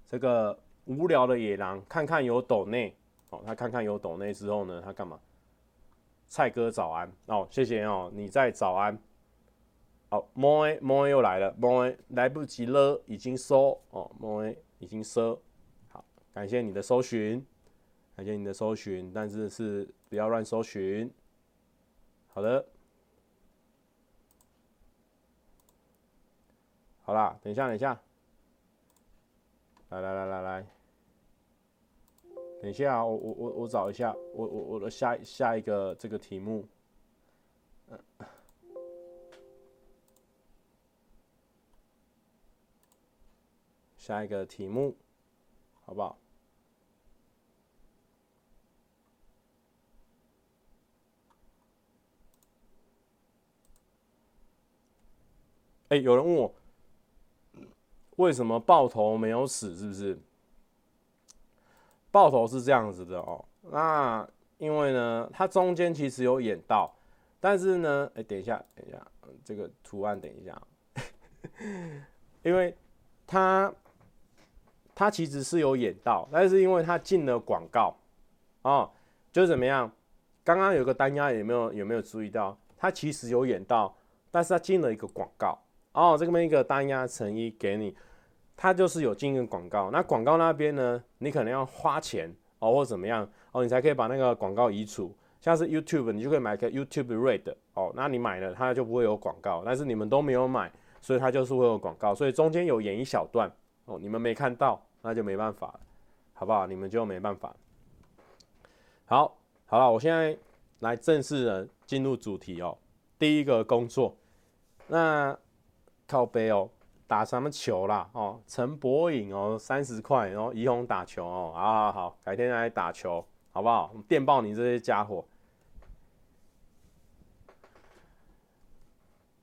这个无聊的野狼看看有抖内哦，他看看有抖内之后呢，他干嘛？蔡哥早安哦，谢谢哦，你在早安。哦，莫哎莫哎又来了，莫哎来不及了，已经收哦，莫哎已经收。好，感谢你的搜寻，感谢你的搜寻，但是是不要乱搜寻。好的。好啦，等一下，等一下，来来来来来，等一下啊，我我我我找一下，我我我的下下一个这个题目，下一个题目，好不好？哎，有人问我。为什么爆头没有死？是不是？爆头是这样子的哦。那因为呢，它中间其实有演到，但是呢，哎，等一下，等一下，这个图案等一下，因为它他其实是有演到，但是因为他进了广告，哦，就怎么样？刚刚有个单压有没有有没有注意到？他其实有演到，但是他进了一个广告，哦，这边一个单压成一给你，它就是有经营广告。那广告那边呢，你可能要花钱哦，或怎么样哦，你才可以把那个广告移除。像是 YouTube，你就可以买个 YouTube Red 哦，那你买了它就不会有广告，但是你们都没有买，所以它就是会有广告，所以中间有演一小段哦，你们没看到，那就没办法了，好不好？你们就没办法。好，好了，我现在来正式的进入主题哦。第一个工作，那靠背哦，打什么球啦？哦，陈柏颖哦，三十块，然后怡红打球哦，好好好，改天来打球，好不好？电报你这些家伙。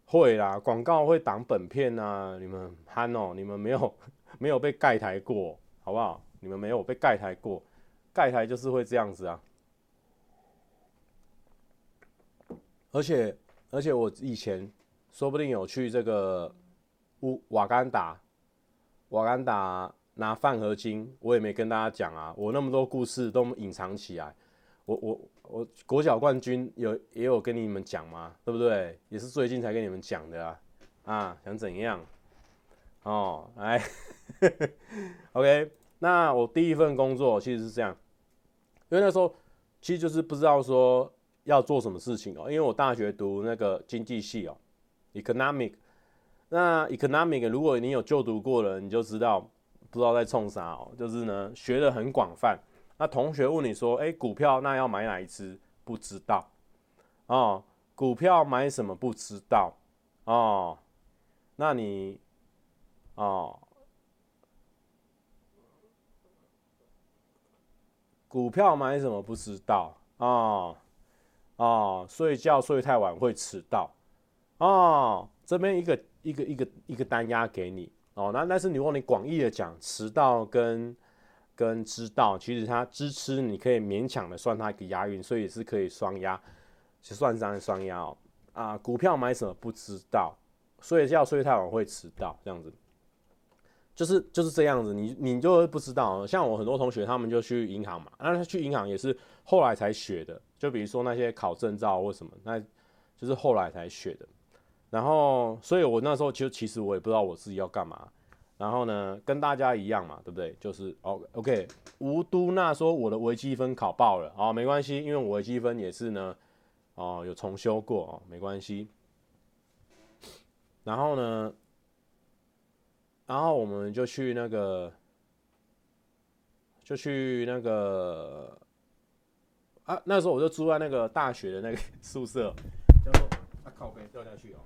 会啦，广告会挡本片啊！你们憨哦，你们没有 没有被盖台过，好不好？你们没有被盖台过，盖台就是会这样子啊。而且而且我以前说不定有去这个乌瓦干达，瓦干达拿饭合金，我也没跟大家讲啊，我那么多故事都隐藏起来，我我。我国小冠军有也有跟你们讲吗？对不对？也是最近才跟你们讲的啊！啊，想怎样？哦，来，OK。那我第一份工作其实是这样，因为那时候其实就是不知道说要做什么事情哦。因为我大学读那个经济系哦，Economic。那 Economic 如果你有就读过了，你就知道不知道在冲啥哦，就是呢学的很广泛。那同学问你说：“哎，股票那要买哪一支？不知道哦。股票买什么？不知道哦。那你哦，股票买什么？不知道哦哦。睡觉睡太晚会迟到哦。这边一个一个一个一个单押给你哦。那但是如果你广义的讲，迟到跟跟知道，其实它支持，你可以勉强的算它一个押韵，所以也是可以双押，就算上双押哦。啊，股票买什么不知道，睡觉睡太晚会迟到，这样子，就是就是这样子，你你就不知道。像我很多同学，他们就去银行嘛，那他去银行也是后来才学的，就比如说那些考证照或什么，那就是后来才学的。然后，所以我那时候就其实我也不知道我自己要干嘛。然后呢，跟大家一样嘛，对不对？就是哦，OK。吴都娜说我的微积分考爆了，哦，没关系，因为我微积分也是呢，哦，有重修过哦，没关系。然后呢，然后我们就去那个，就去那个，啊，那时候我就住在那个大学的那个宿舍，叫做啊靠北掉下去哦。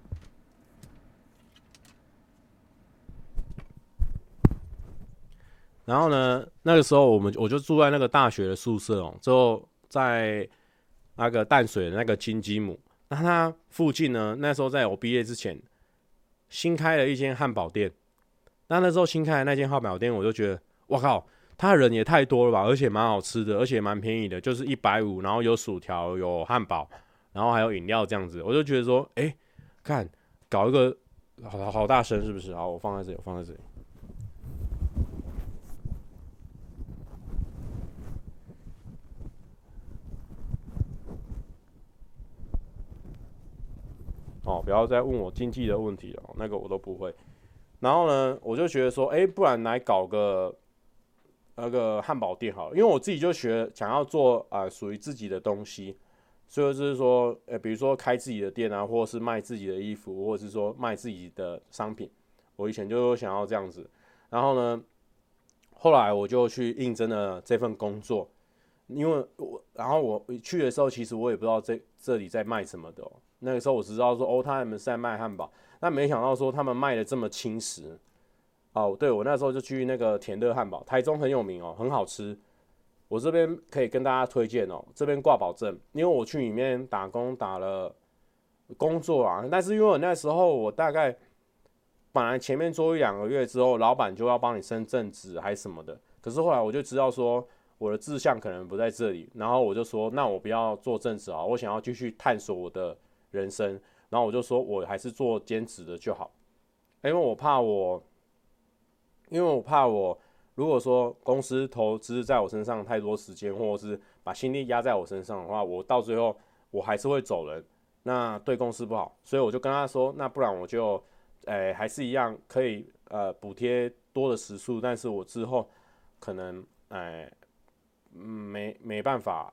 然后呢，那个时候我们我就住在那个大学的宿舍哦，之后在那个淡水的那个金鸡母，那它附近呢，那时候在我毕业之前新开了一间汉堡店。那那时候新开的那间汉堡店，我就觉得，我靠，他人也太多了吧，而且蛮好吃的，而且蛮便宜的，就是一百五，然后有薯条，有汉堡，然后还有饮料这样子，我就觉得说，哎，看搞一个好好大声是不是？好，我放在这里，我放在这里。哦，不要再问我经济的问题了，那个我都不会。然后呢，我就觉得说，哎，不然来搞个那个汉堡店好了，因为我自己就学想要做啊、属于自己的东西，所以就是说，呃，比如说开自己的店啊，或者是卖自己的衣服，或者是说卖自己的商品。我以前就想要这样子。然后呢，后来我就去应征了这份工作，因为我然后我去的时候，其实我也不知道这这里在卖什么的。那个时候我只知道说，哦，他们是在卖汉堡，但没想到说他们卖的这么轻食。哦，对，我那时候就去那个甜乐汉堡，台中很有名哦，很好吃。我这边可以跟大家推荐哦，这边挂保证，因为我去里面打工打了工作啊，但是因为我那时候我大概本来前面做一两个月之后，老板就要帮你升正职还是什么的，可是后来我就知道说我的志向可能不在这里，然后我就说，那我不要做正职啊，我想要继续探索我的。人生，然后我就说，我还是做兼职的就好，因为我怕我，因为我怕我，如果说公司投资在我身上太多时间，或者是把心力压在我身上的话，我到最后我还是会走人，那对公司不好。所以我就跟他说，那不然我就，诶、还是一样可以呃补贴多的时数，但是我之后可能哎、没没办法，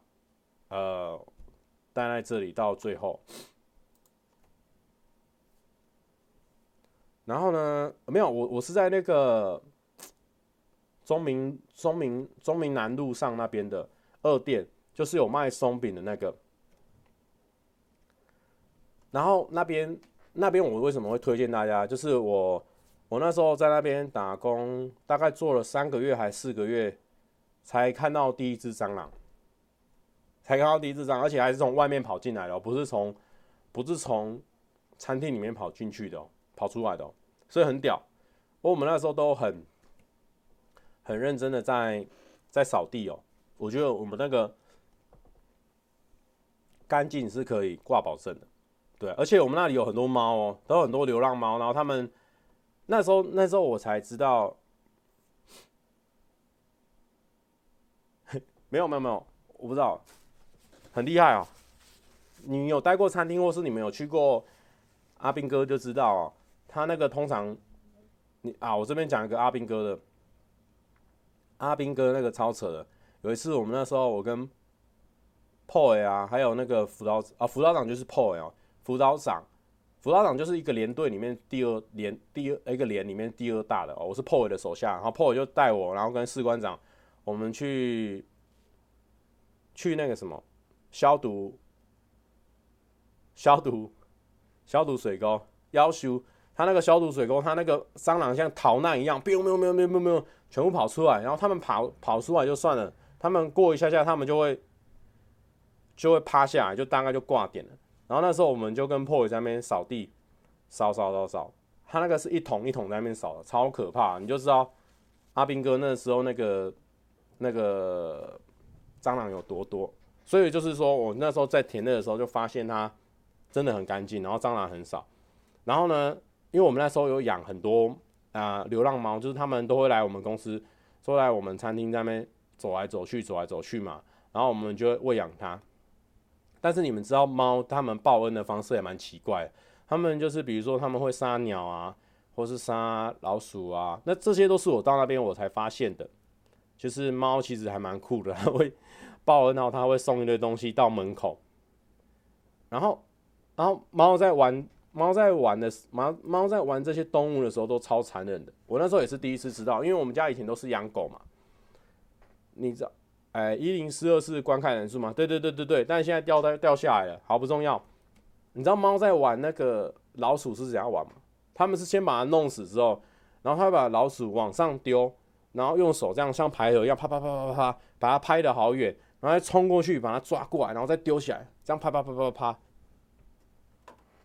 呃，待在这里到最后。然后呢，没有我我是在那个。中明中明中明南路上那边的二店，就是有卖松饼的那个。然后那边那边我为什么会推荐大家？就是我我那时候在那边打工，大概做了三个月还四个月，才看到第一只蟑螂，才看到第一只蟑螂，而且还是从外面跑进来的，不是从不是从餐厅里面跑进去的，跑出来的，所以很屌。我们那时候都很。很认真的在在扫地哦，我觉得我们那个干净是可以挂保证的，对，而且我们那里有很多猫哦，都有很多流浪猫，然后他们那时候那时候我才知道，没有没有没有，我不知道，很厉害哦。你有待过餐厅，或是你们有去过阿斌哥就知道哦，他那个通常你啊，我这边讲一个阿兵哥的。阿兵哥那个超扯的，有一次我们那时候我跟 POY 啊，还有那个辅导啊，辅导长就是 POY 哦，辅导长，辅导长就是一个连队里面第二连第二一个连里面第二大的哦，我是 POY 的手下，然后 POY 就带我，然后跟士官长我们去去那个什么消毒消毒消毒水沟，要求他那个消毒水沟，他那个蟑螂像逃难一样，喵喵喵喵喵喵。全部跑出来，然后他们跑跑出来就算了，他们过一下下，他们就会就会趴下来，就大概就挂点了。然后那时候我们就跟破伟在那边扫地，扫扫扫扫，他那个是一桶一桶在那边扫的，超可怕。你就知道阿兵哥那时候那个那个蟑螂有多多。所以就是说我那时候在田内的时候就发现它真的很干净，然后蟑螂很少。然后呢，因为我们那时候有养很多。啊、流浪猫就是他们都会来我们公司，都来我们餐厅那边走来走去，走来走去嘛。然后我们就会喂养它。但是你们知道猫它们报恩的方式也蛮奇怪的，他们就是比如说他们会杀鸟啊，或是杀老鼠啊。那这些都是我到那边我才发现的。就是猫其实还蛮酷的，它会报恩，然后它会送一堆东西到门口。然后，然后猫在玩。猫在玩的猫猫在玩这些动物的时候都超残忍的。我那时候也是第一次知道，因为我们家以前都是养狗嘛。你知道，哎，一零四二是观看人数吗？对对对对对。但现在掉掉下来了，好不重要。你知道猫在玩那个老鼠是怎样玩吗？他们是先把它弄死之后，然后他会把老鼠往上丢，然后用手这样像排球一样啪啪啪啪啪啪，把它拍得好远，然后再冲过去把它抓过来，然后再丢起来，这样啪啪啪啪啪。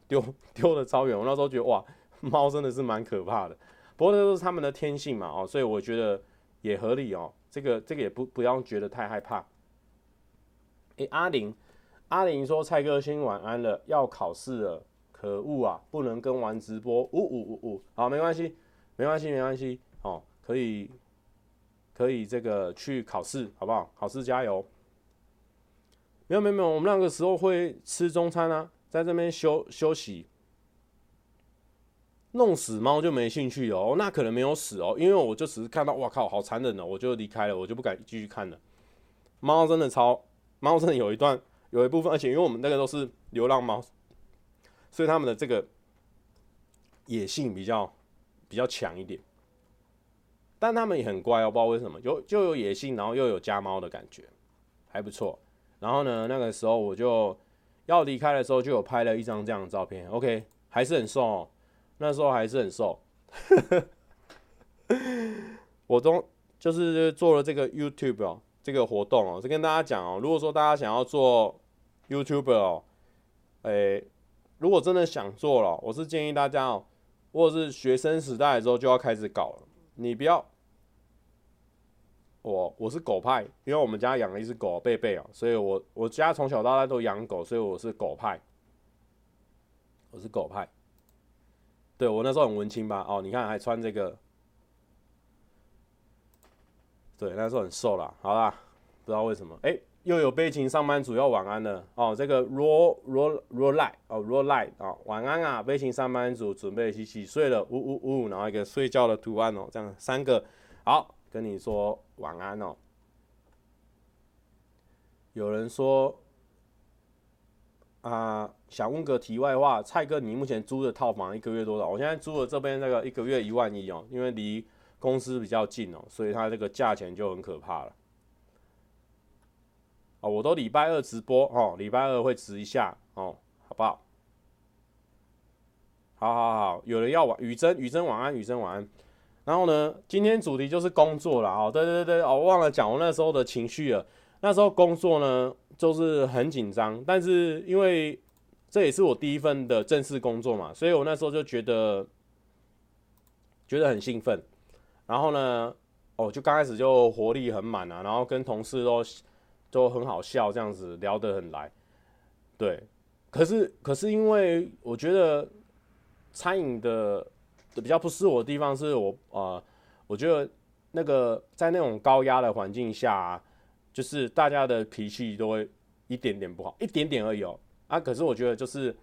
丢 丢的超远，我那时候觉得哇，猫真的是蛮可怕的。不过这都是他们的天性嘛，哦，所以我觉得也合理哦。这个这个也不不要觉得太害怕。诶、阿玲，阿玲说蔡哥先晚安了，要考试了，可恶啊，不能跟玩直播，呜呜呜呜，好，没关系，没关系，没关系，哦，可以可以这个去考试，好不好？考试加油。没有没有没有，我们那个时候会吃中餐啊。在这边休休息，弄死猫就没兴趣哦。那可能没有死哦，因为我就只是看到，哇靠，好残忍哦，我就离开了，我就不敢继续看了。猫真的超，猫真的有一段有一部分，而且因为我们那个都是流浪猫，所以他们的这个野性比较比较强一点。但他们也很乖哦，不知道为什么，有就有野性，然后又有家猫的感觉，还不错。然后呢，那个时候我就。要离开的时候，就有拍了一张这样的照片。OK，还是很瘦哦，那时候还是很瘦。我都就是做了这个 YouTube 哦，这个活动哦，就跟大家讲哦，如果说大家想要做 YouTube 哦，诶，如果真的想做了，我是建议大家哦，或者是学生时代的时候就要开始搞了，你不要。我我是狗派，因为我们家养了一只狗贝贝啊，所以我我家从小到大都养狗，所以我是狗派。我是狗派。对，我那时候很文青吧？哦，你看还穿这个，对，那时候很瘦啦，好啦，不知道为什么，哎、又有悲情上班族要晚安了哦。这个 roll roll roll light 哦 roll light 哦，晚安啊，悲情上班族准备洗洗睡了，呜呜呜，然后一个睡觉的图案哦，这样三个，好，跟你说晚安哦。有人说啊、想问个题外话，蔡哥，你目前租的套房一个月多少？我现在租的这边那个一个月一万一哦，因为离公司比较近哦，所以它这个价钱就很可怕了。哦，我都礼拜二直播哦，礼拜二会直一下哦，好不好？好好好，有人要晚雨珍，雨珍晚安，雨珍晚安。然后呢，今天主题就是工作了哦，对对对，哦，忘了讲我那时候的情绪了。那时候工作呢，就是很紧张，但是因为这也是我第一份的正式工作嘛，所以我那时候就觉得觉得很兴奋。然后呢，哦，就刚开始就活力很满啊，然后跟同事都都很好笑，这样子聊得很来。对，可是可是因为我觉得餐饮的比较不适我的地方是我呃，我觉得那个在那种高压的环境下啊，就是大家的脾气都会一点点不好，一点点而已哦。啊，可是我觉得就是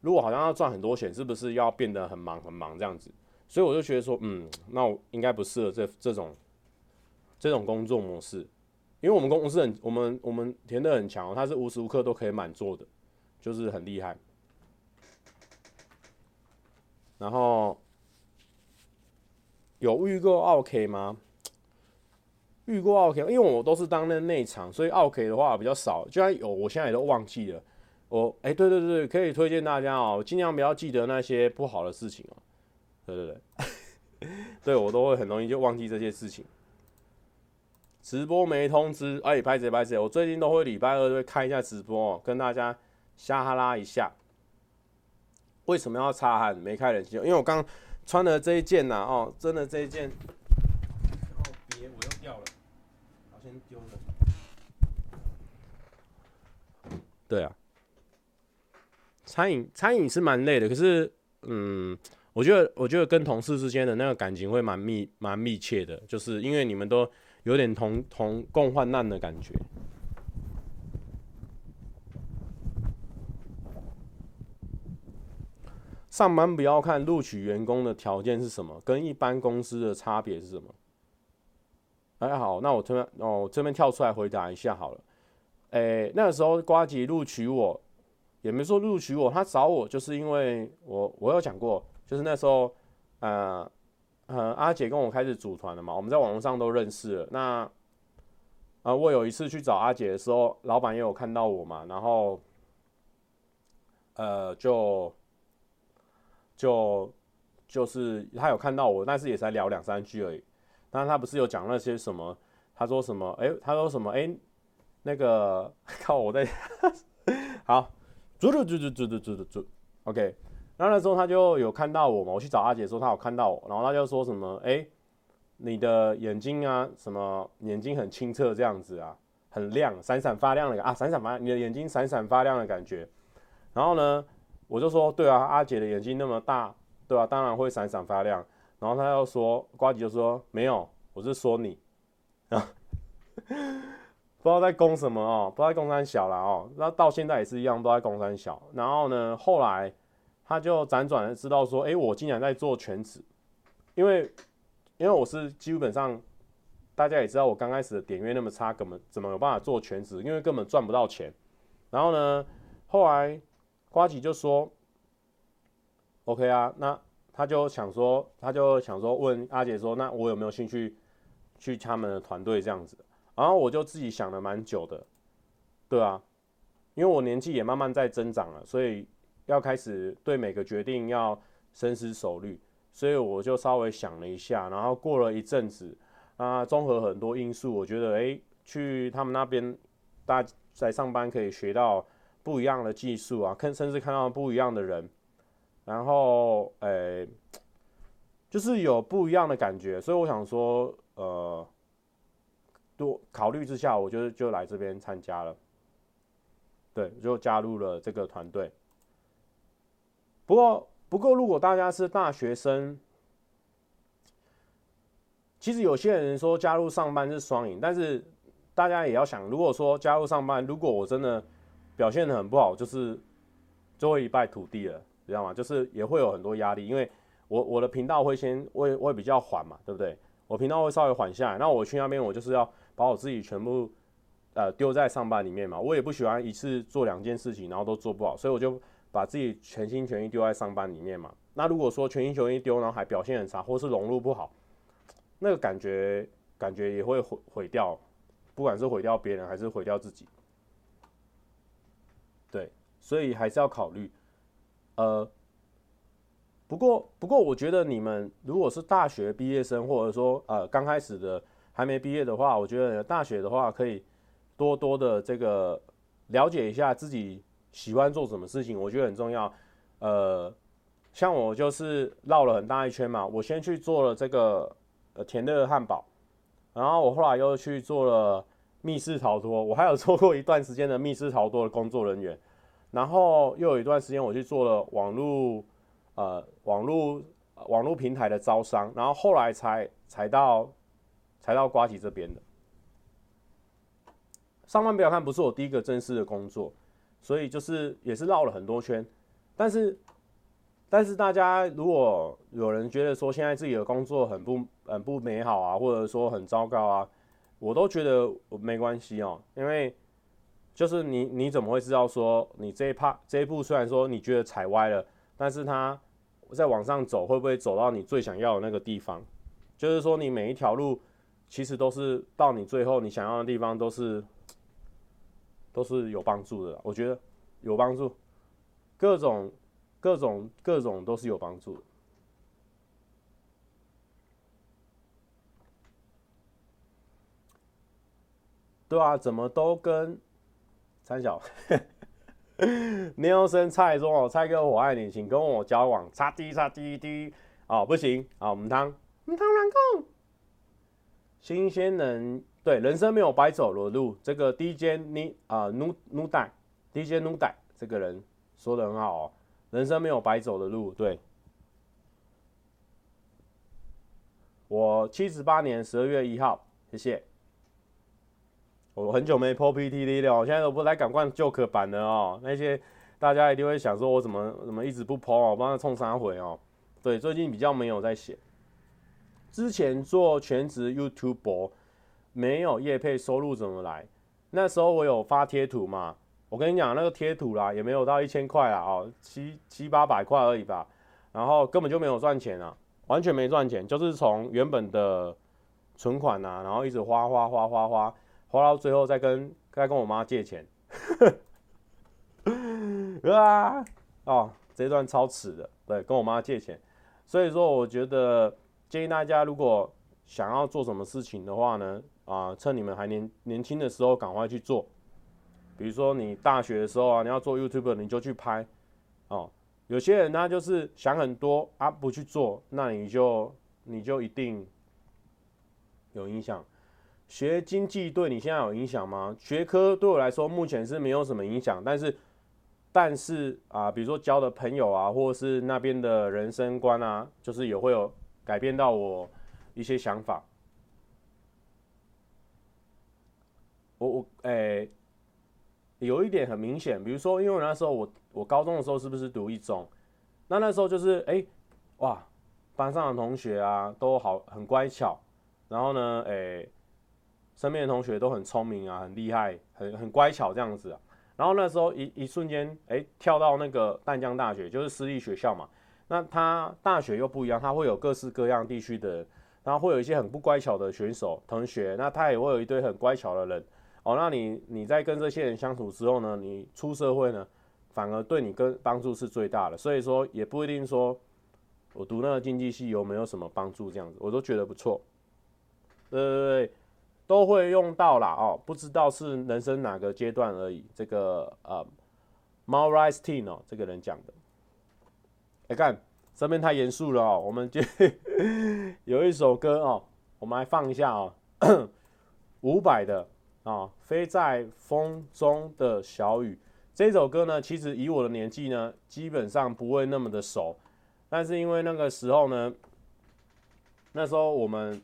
如果好像要赚很多钱，是不是要变得很忙很忙这样子？所以我就觉得说，嗯，那我应该不适合这这种这种工作模式，因为我们公司很，我们我们填的很强，他是无时无刻都可以满座的，就是很厉害。然后有遇过奥客吗？遇过奥客，因为我都是当那内场，所以奥客的话比较少。就算有，我现在也都忘记了。我哎，对对对，可以推荐大家哦，尽量不要记得那些不好的事情哦。对对对，对 我都会很容易就忘记这些事情。直播没通知，哎，拍谁拍谁，我最近都会礼拜二都会开一下直播哦，跟大家瞎哈拉一下。为什么要擦汗？没开冷气，因为我刚穿的这一件呐，哦，真的这一件，哦别，我又掉了，好，先丢了。对啊，餐饮餐饮是蛮累的，可是嗯。我觉得，我觉得跟同事之间的那个感情会蛮密、蛮密切的，就是因为你们都有点同同共患难的感觉。上班不要看录取员工的条件是什么，跟一般公司的差别是什么？哎，好，那我这边哦，这边跳出来回答一下好了。哎，那个时候瓜吉录取我，也没说录取我，他找我就是因为我我有讲过。就是那时候，呃，呃，阿姐跟我开始组团了嘛，我们在网络上都认识了。那，啊、我有一次去找阿姐的时候，老板也有看到我嘛，然后，呃，就，就，就是他有看到我，但是也才聊两三句而已。但是他不是有讲那些什么？他说什么？哎，他说什么？哎，那个 靠我在，好，嘟嘟嘟嘟嘟嘟嘟嘟，OK。然后那时候他就有看到我嘛，我去找阿姐的时候，他有看到我，然后他就说什么，哎，你的眼睛啊，什么眼睛很清澈这样子啊，很亮，闪闪发亮的啊，闪闪发，你的眼睛闪闪发亮的感觉。然后呢，我就说，对啊，阿姐的眼睛那么大，对啊，当然会闪闪发亮。然后他又说，瓜吉就说，没有，我是说你，啊，不知道在攻什么哦，不知道在攻三小了哦，那到现在也是一样，都在攻三小。然后呢，后来。他就辗转知道说，哎、我竟然在做全职，因为，因为我是基本上，大家也知道我刚开始的点阅那么差，根本怎么有办法做全职？因为根本赚不到钱。然后呢，后来瓜吉就说，OK 啊，那他就想说，他就想说问阿姐说，那我有没有兴趣去他们的团队这样子？然后我就自己想了蛮久的，对啊，因为我年纪也慢慢在增长了，所以。要开始对每个决定要深思熟虑，所以我就稍微想了一下，然后过了一阵子，啊，综合很多因素，我觉得，诶，去他们那边，大在上班可以学到不一样的技术啊，看甚至看到不一样的人，然后，诶，就是有不一样的感觉，所以我想说，呃，多考虑之下，我就就来这边参加了，对，就加入了这个团队。不过，不过，如果大家是大学生，其实有些人说加入上班是双赢，但是大家也要想，如果说加入上班，如果我真的表现得很不好，就是最后一败涂地了，知道吗？就是也会有很多压力，因为我我的频道会先会会比较缓嘛，对不对？我频道会稍微缓下来，那我去那边我就是要把我自己全部呃丢在上班里面嘛，我也不喜欢一次做两件事情然后都做不好，所以我就把自己全心全意丢在上班里面嘛。那如果说全心全意丢，然后还表现很差，或是融入不好。那个感觉，感觉也会毁毁掉，不管是毁掉别人还是毁掉自己。所以还是要考虑。呃，不过不过，我觉得你们如果是大学毕业生，或者说呃刚开始的还没毕业的话，我觉得大学的话可以多多的这个了解一下自己喜欢做什么事情，我觉得很重要。呃，像我就是绕了很大一圈嘛，我先去做了这个呃。甜乐汉堡，然后我后来又去做了密室逃脱，我还有做过一段时间的密室逃脱的工作人员，然后又有一段时间我去做了网络呃网络网络平台的招商，然后后来才才到才到瓜吉这边的。上班不要看不是我第一个正式的工作，所以就是也是绕了很多圈，但是。但是大家如果有人觉得说现在自己的工作很不很不美好啊，或者说很糟糕啊，我都觉得没关系哦，因为就是你你怎么会知道说你这一趴这一步虽然说你觉得踩歪了，但是它在往上走会不会走到你最想要的那个地方？就是说你每一条路其实都是到你最后你想要的地方都是都是有帮助的，我觉得有帮助，各种。各种各种都是有帮助的，对啊，怎么都跟三小，Nelson 蔡说哦，蔡哥我爱你，请跟我交往，擦滴擦滴滴，哦不行。啊，我们汤我们汤软控，新鲜人对人生没有白走的路，这个 DJ 你啊努努代 DJ 努代这个人说的很好哦。人生没有白走的路，对。我七十八年十二月一号，谢谢。我很久没 po PTT 了，我现在都不来赶惯旧课版的哦。那些大家一定会想说，我怎么怎么一直不 po 哦，帮他冲三回哦。对，最近比较没有在写。之前做全职 YouTube，没有业配收入怎么来？那时候我有发贴图嘛。我跟你讲，那个贴图啦，也没有到一千块啦，哦，七七八百块而已吧，然后根本就没有赚钱啊，完全没赚钱，就是从原本的存款啊，然后一直花花花花花，花到最后再跟再跟我妈借钱，啊，哦，这一段超耻的，对，跟我妈借钱，所以说我觉得建议大家如果想要做什么事情的话呢，啊，趁你们还年年轻的时候赶快去做。比如说你大学的时候啊，你要做 YouTube，你就去拍哦。有些人他就是想很多啊，不去做，那你就你就一定有影响。学经济对你现在有影响吗？学科对我来说目前是没有什么影响，但是但是啊，比如说交的朋友啊，或者是那边的人生观啊，就是也会有改变到我一些想法。我我诶。有一点很明显，比如说，因为那时候我我高中的时候是不是读一中？那那时候就是哎、哇，班上的同学啊都好很乖巧，然后呢，哎、身边的同学都很聪明啊，很厉害，很很乖巧这样子啊。然后那时候一一瞬间，哎、跳到那个淡江大学，就是私立学校嘛。那他大学又不一样，他会有各式各样地区的，然后会有一些很不乖巧的选手同学，那他也会有一堆很乖巧的人。哦，那你你在跟这些人相处之后呢，你出社会呢，反而对你跟帮助是最大的。所以说也不一定说，我读那个经济系有没有什么帮助这样子，我都觉得不错。对对对，都会用到啦哦，不知道是人生哪个阶段而已。这个呃，Maurice T 哦，这个人讲的。来看这边太严肃了哦，我们就 有一首歌哦，我们来放一下哦，五百的。啊，飞在风中的小雨，这首歌呢，其实以我的年纪呢，基本上不会那么的熟。但是因为那个时候呢，那时候我们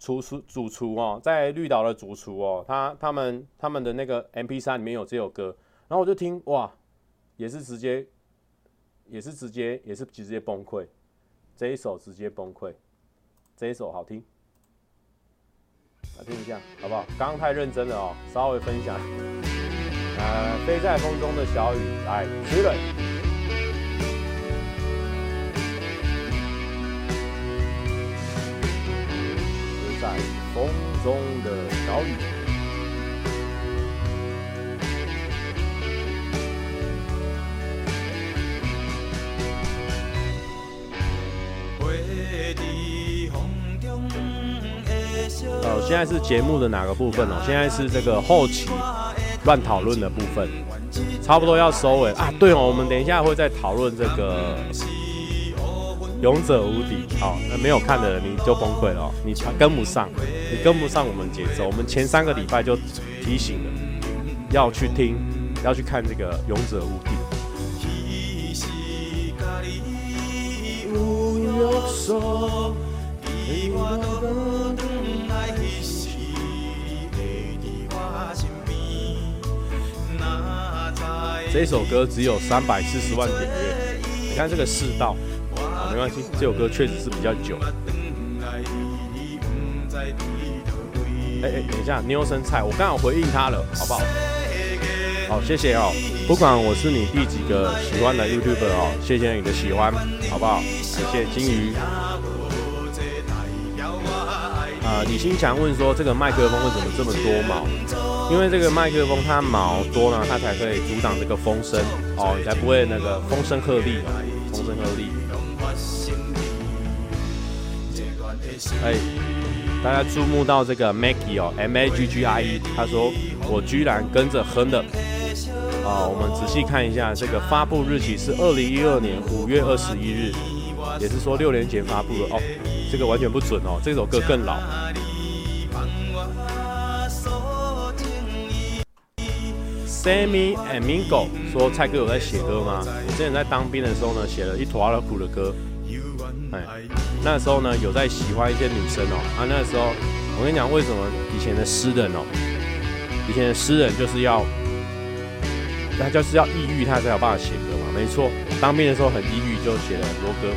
厨厨主厨哦，在绿岛的主厨哦，他他们他们的那个 MP3 里面有这首歌，然后我就听哇，也是直接，也是直接，也是直接崩溃，这一首直接崩溃，这一首好听，来听一下好不好？刚刚太认真了哦，稍微分享，呃，飞在风中的小雨，来，吹了。风中的小雨。呃，现在是节目的哪个部分哦？现在是这个后期乱讨论的部分，差不多要收尾啊。对哦，我们等一下会再讨论这个。勇者无敌，好，那没有看的人你就崩溃了，你跟不上，你跟不上我们节奏。我们前三个礼拜就提醒了，要去听，要去看这个勇者无敌。这首歌只有三百四十万点阅，你看这个世道。没关系，这首歌确实是比较久。哎哎，等一下，妞生菜，我刚好回应他了，好不好？好，谢谢哦。不管我是你第几个喜欢的 YouTuber 哦，谢谢你的喜欢，好不好？感谢金鱼。啊、李新强问说，这个麦克风为什么这么多毛？因为这个麦克风它毛多呢，它才可以阻挡这个风声哦，你才不会那个风声鹤唳，风声鹤唳。哎，大家注目到这个 Maggie 哦，M A G G I E，他说我居然跟着哼的啊！我们仔细看一下，这个发布日期是二零一二年五月二十一日，也是说六年前发布的哦。这个完全不准哦，这首歌更老。Sammy and Mingo 说蔡哥有在写歌吗？我之前在当兵的时候呢，写了一坨阿苦的歌。哎，那时候呢，有在喜欢一些女生哦。啊，那时候我跟你讲，为什么以前的诗人哦，以前的诗人就是要，他就是要抑郁，他才有办法写歌嘛。没错，当兵的时候很抑郁，就写了很多歌。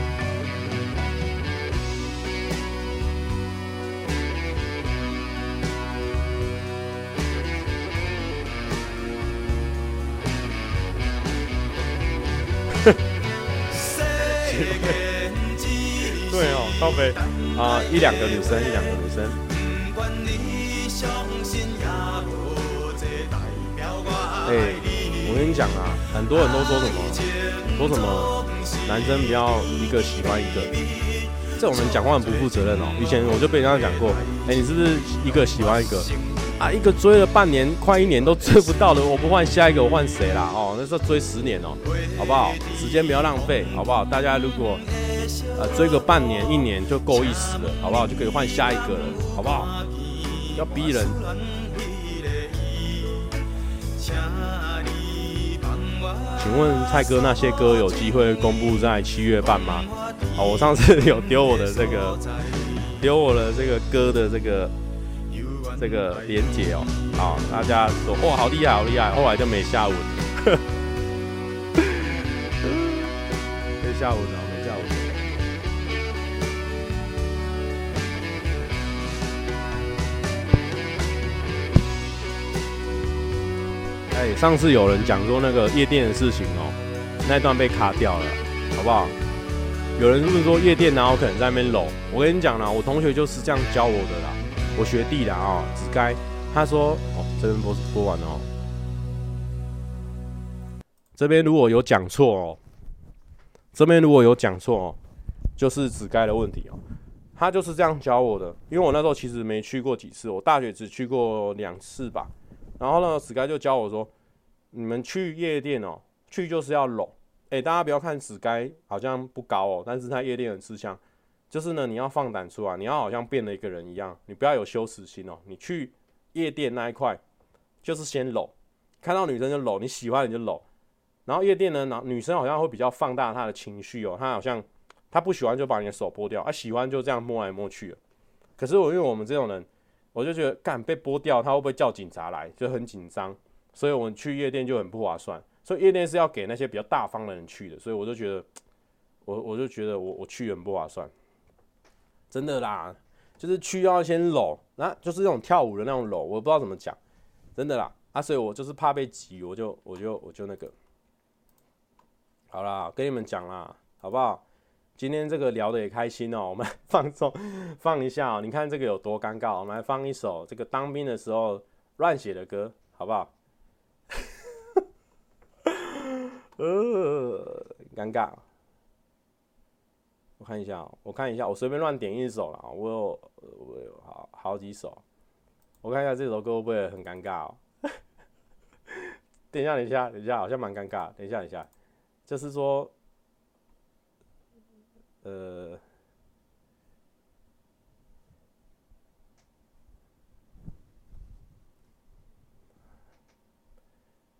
对，啊，一两个女生，一两个女生。哎，我跟你讲啊，很多人都说什么，说什么男生不要一个喜欢一个，这种人讲话很不负责任哦。以前我就被人家讲过，哎，你是不是一个喜欢一个？啊，一个追了半年，快一年都追不到的，我不换下一个，我换谁啦？哦，那时候追十年哦，好不好？时间不要浪费，好不好？大家如果。呃，追个半年、一年就够意思了，好不好？就可以换下一个了，好不好？要逼人。请问蔡哥，那些歌有机会公布在七月半吗？好，我上次有丢我的这个，丢我的这个歌的这个这个连结哦，好，大家说哇，好厉害，好厉害，后来就没下文，没下文了。上次有人讲说那个夜店的事情哦，那段被卡掉了，好不好？有人是不是说夜店然后可能在那边搂？我跟你讲啦，我同学就是这样教我的啦，我学弟啦啊，子该他说哦，这边播播完了哦，这边如果有讲错哦，这边如果有讲错哦，就是子该的问题哦，他就是这样教我的，因为我那时候其实没去过几次，我大学只去过两次吧。然后呢，子该就教我说：“你们去夜店哦，去就是要搂。哎，大家不要看子该好像不高哦，但是他夜店很吃香。就是呢，你要放胆出来，你要好像变了一个人一样，你不要有羞耻心哦。你去夜店那一块，就是先搂，看到女生就搂，你喜欢你就搂。然后夜店呢，女生好像会比较放大她的情绪哦，她好像她不喜欢就把你的手剥掉，啊，喜欢就这样摸来摸去。可是我因为我们这种人，我就觉得干被剥掉，他会不会叫警察来，就很紧张，所以我们去夜店就很不划算。所以夜店是要给那些比较大方的人去的，所以我就觉得，我我就觉得我我去很不划算，真的啦，就是去要先搂，那就是那种跳舞的那种搂，我不知道怎么讲，真的啦，啊，所以我就是怕被挤，我就我就我就那个，好啦，跟你们讲啦，好不好？今天这个聊得也开心哦，我们放松放一下哦，你看这个有多尴尬，我们来放一首这个当兵的时候乱写的歌，好不好？呃，尴尬。我看一下，我看一下，我随便乱点一首了。我有，我有好好几首。我看一下这首歌会不会很尴尬哦？等一下，等一下，等一下，好像蛮尴尬。等一下，等一下，就是说，呃，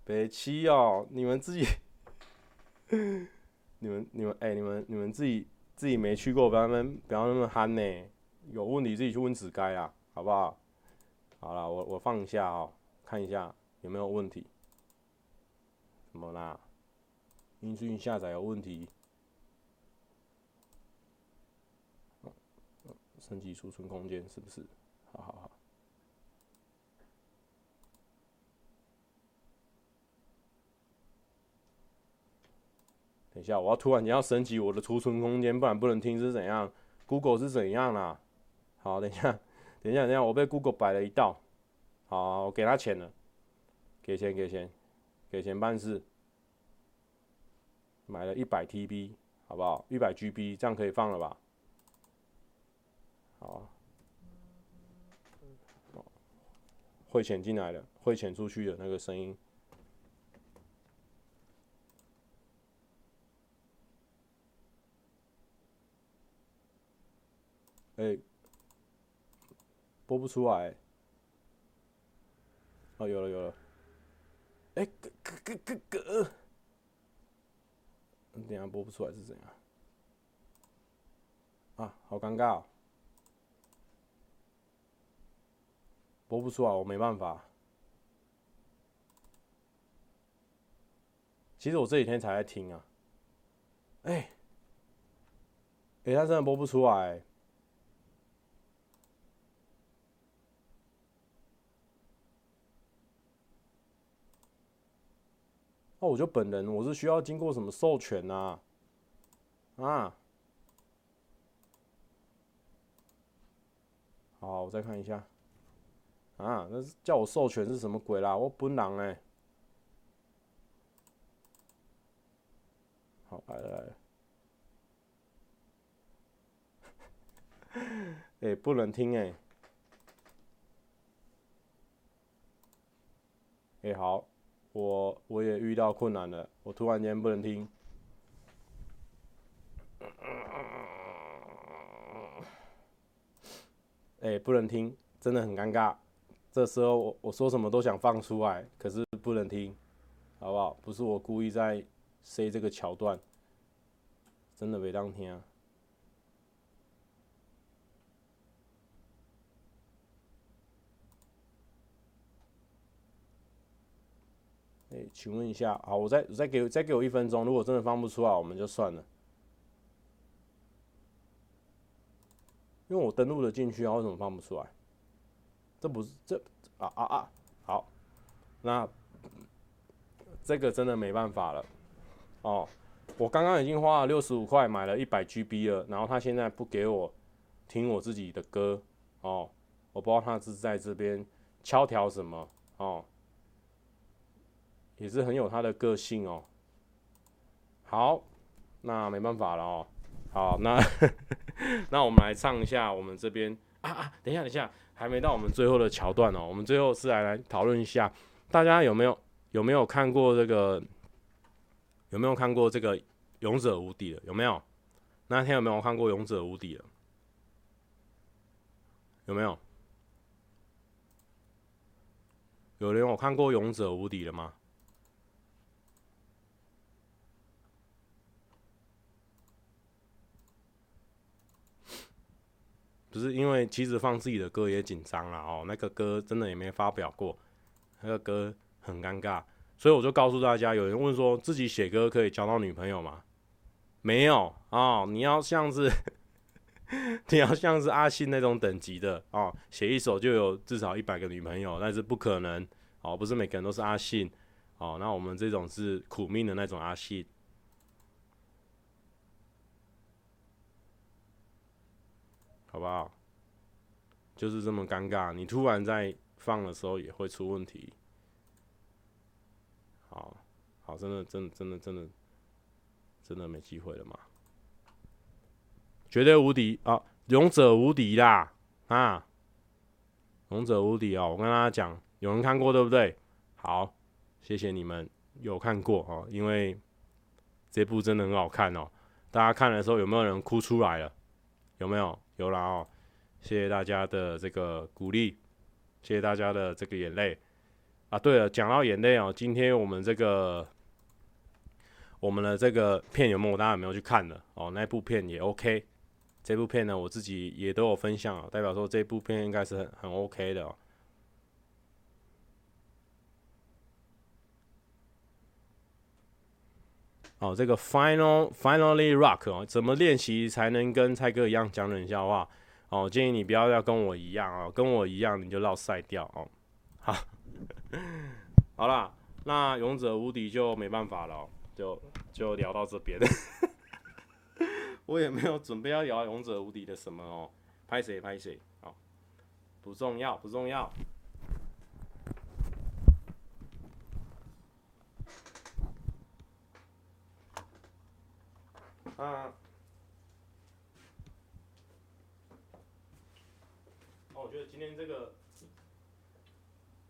北七哦，你们自己。你们、你们、哎、你们、你们自己自己没去过，不要那么不要那么憨呢。有问题自己去问子该啊，好不好？好了，我我放一下哦，看一下有没有问题。怎么啦？音讯下载有问题？升级储存空间是不是？好好好。等一下，我要突然间要升级我的储存空间，不然不能听是怎样？Google 是怎样啦？好，等一下，等一下，等一下，我被 Google 摆了一道。好，我给他钱了，给钱，给钱，给钱办事。买了一百 TB，好不好？一百 GB，这样可以放了吧？好，汇钱进来了，汇钱出去的那个声音。哎、播不出来。哦，有了有了。哎、欸，咯咯咯咯咯。等下播不出来是怎样？啊，好尴尬、喔。播不出来，我没办法。其实我这几天才在听啊。哎、欸，哎、他真的播不出来、欸。哦，我就本人，我是需要经过什么授权呐？啊，好，我再看一下。啊，那是叫我授权是什么鬼啦？我本人哎。好，来了来。哎、不能听哎。哎、好。我我也遇到困难了，我突然间不能听，哎、不能听，真的很尴尬。这时候我我说什么都想放出来，可是不能听，好不好？不是我故意在塞这个桥段，真的没当听啊。哎、请问一下，好，我再再给再给我一分钟，如果真的放不出来，我们就算了。因为我登录了进去啊，为什么放不出来？这不是这啊啊啊！好，那这个真的没办法了。哦，我刚刚已经花了六十五块买了一百 GB 了，然后他现在不给我听我自己的歌哦，我不知道他是在这边敲条什么哦。也是很有他的个性哦。好，那没办法了哦。好，那 那我们来唱一下我们这边啊啊，等一下等一下，还没到我们最后的桥段哦。我们最后是来来讨论一下，大家有没有有没有看过这个？有没有看过这个《勇者无敌》的？有没有？那天有没有看过《勇者无敌》的？有没有？有人有看过《勇者无敌》的吗？不是因为其实放自己的歌也紧张了哦，那个歌真的也没发表过，那个歌很尴尬，所以我就告诉大家，有人问说自己写歌可以交到女朋友吗？没有哦，你要像是 你要像是阿信那种等级的哦，写一首就有至少一百个女朋友，那是不可能哦，不是每个人都是阿信哦，那我们这种是苦命的那种阿信。好不好？就是这么尴尬，你突然在放的时候也会出问题。好，好，真的，真的，真的，真的，真的没机会了嘛？绝对无敌啊！勇者无敌啦！啊，勇者无敌哦！我跟大家讲，有人看过对不对？好，谢谢你们有看过哦，因为这部真的很好看哦。大家看的时候有没有人哭出来了？有没有？有啦哦，谢谢大家的这个鼓励，谢谢大家的这个眼泪啊！对了，讲到眼泪哦，今天我们这个我们的这个片有没有大家有没有去看的哦？那部片也 OK，这部片呢我自己也都有分享，代表说这部片应该是很很 OK 的哦。哦，这个 final finally rock 哦，怎么练习才能跟蔡哥一样讲冷笑话？哦，建议你不要要跟我一样哦，跟我一样你就绕赛掉哦。好，好啦，那勇者无敌就没办法了，就就聊到这边。我也没有准备要聊勇者无敌的什么哦，拍谁拍谁，哦，不重要不重要。啊，哦，我觉得今天这个，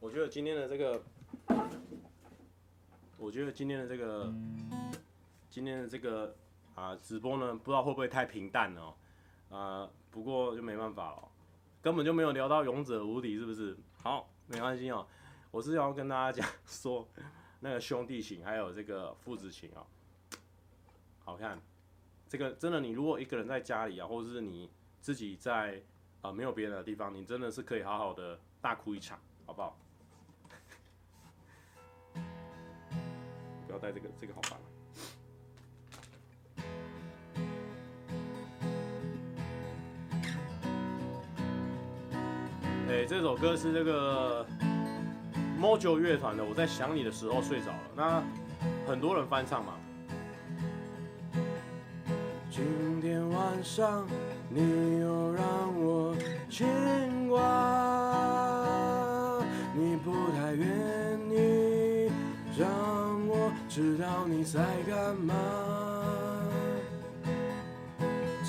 我觉得今天的这个，我觉得今天的这个，今天的这个啊直播呢，不知道会不会太平淡了哦，啊，不过就没办法了，根本就没有聊到勇者无敌，是不是？好，没关系哦，我是要跟大家讲说，那个兄弟情还有这个父子情哦，好看。这个真的，你如果一个人在家里啊，或者是你自己在、呃、没有别人的地方，你真的是可以好好的大哭一场，好不好？不要带这个，这个好烦。哎，这首歌是这个 Mojo 乐团的，我在想你的时候睡着了。那很多人翻唱嘛。今天晚上，你又让我牵挂，你不太愿意让我知道你在干嘛，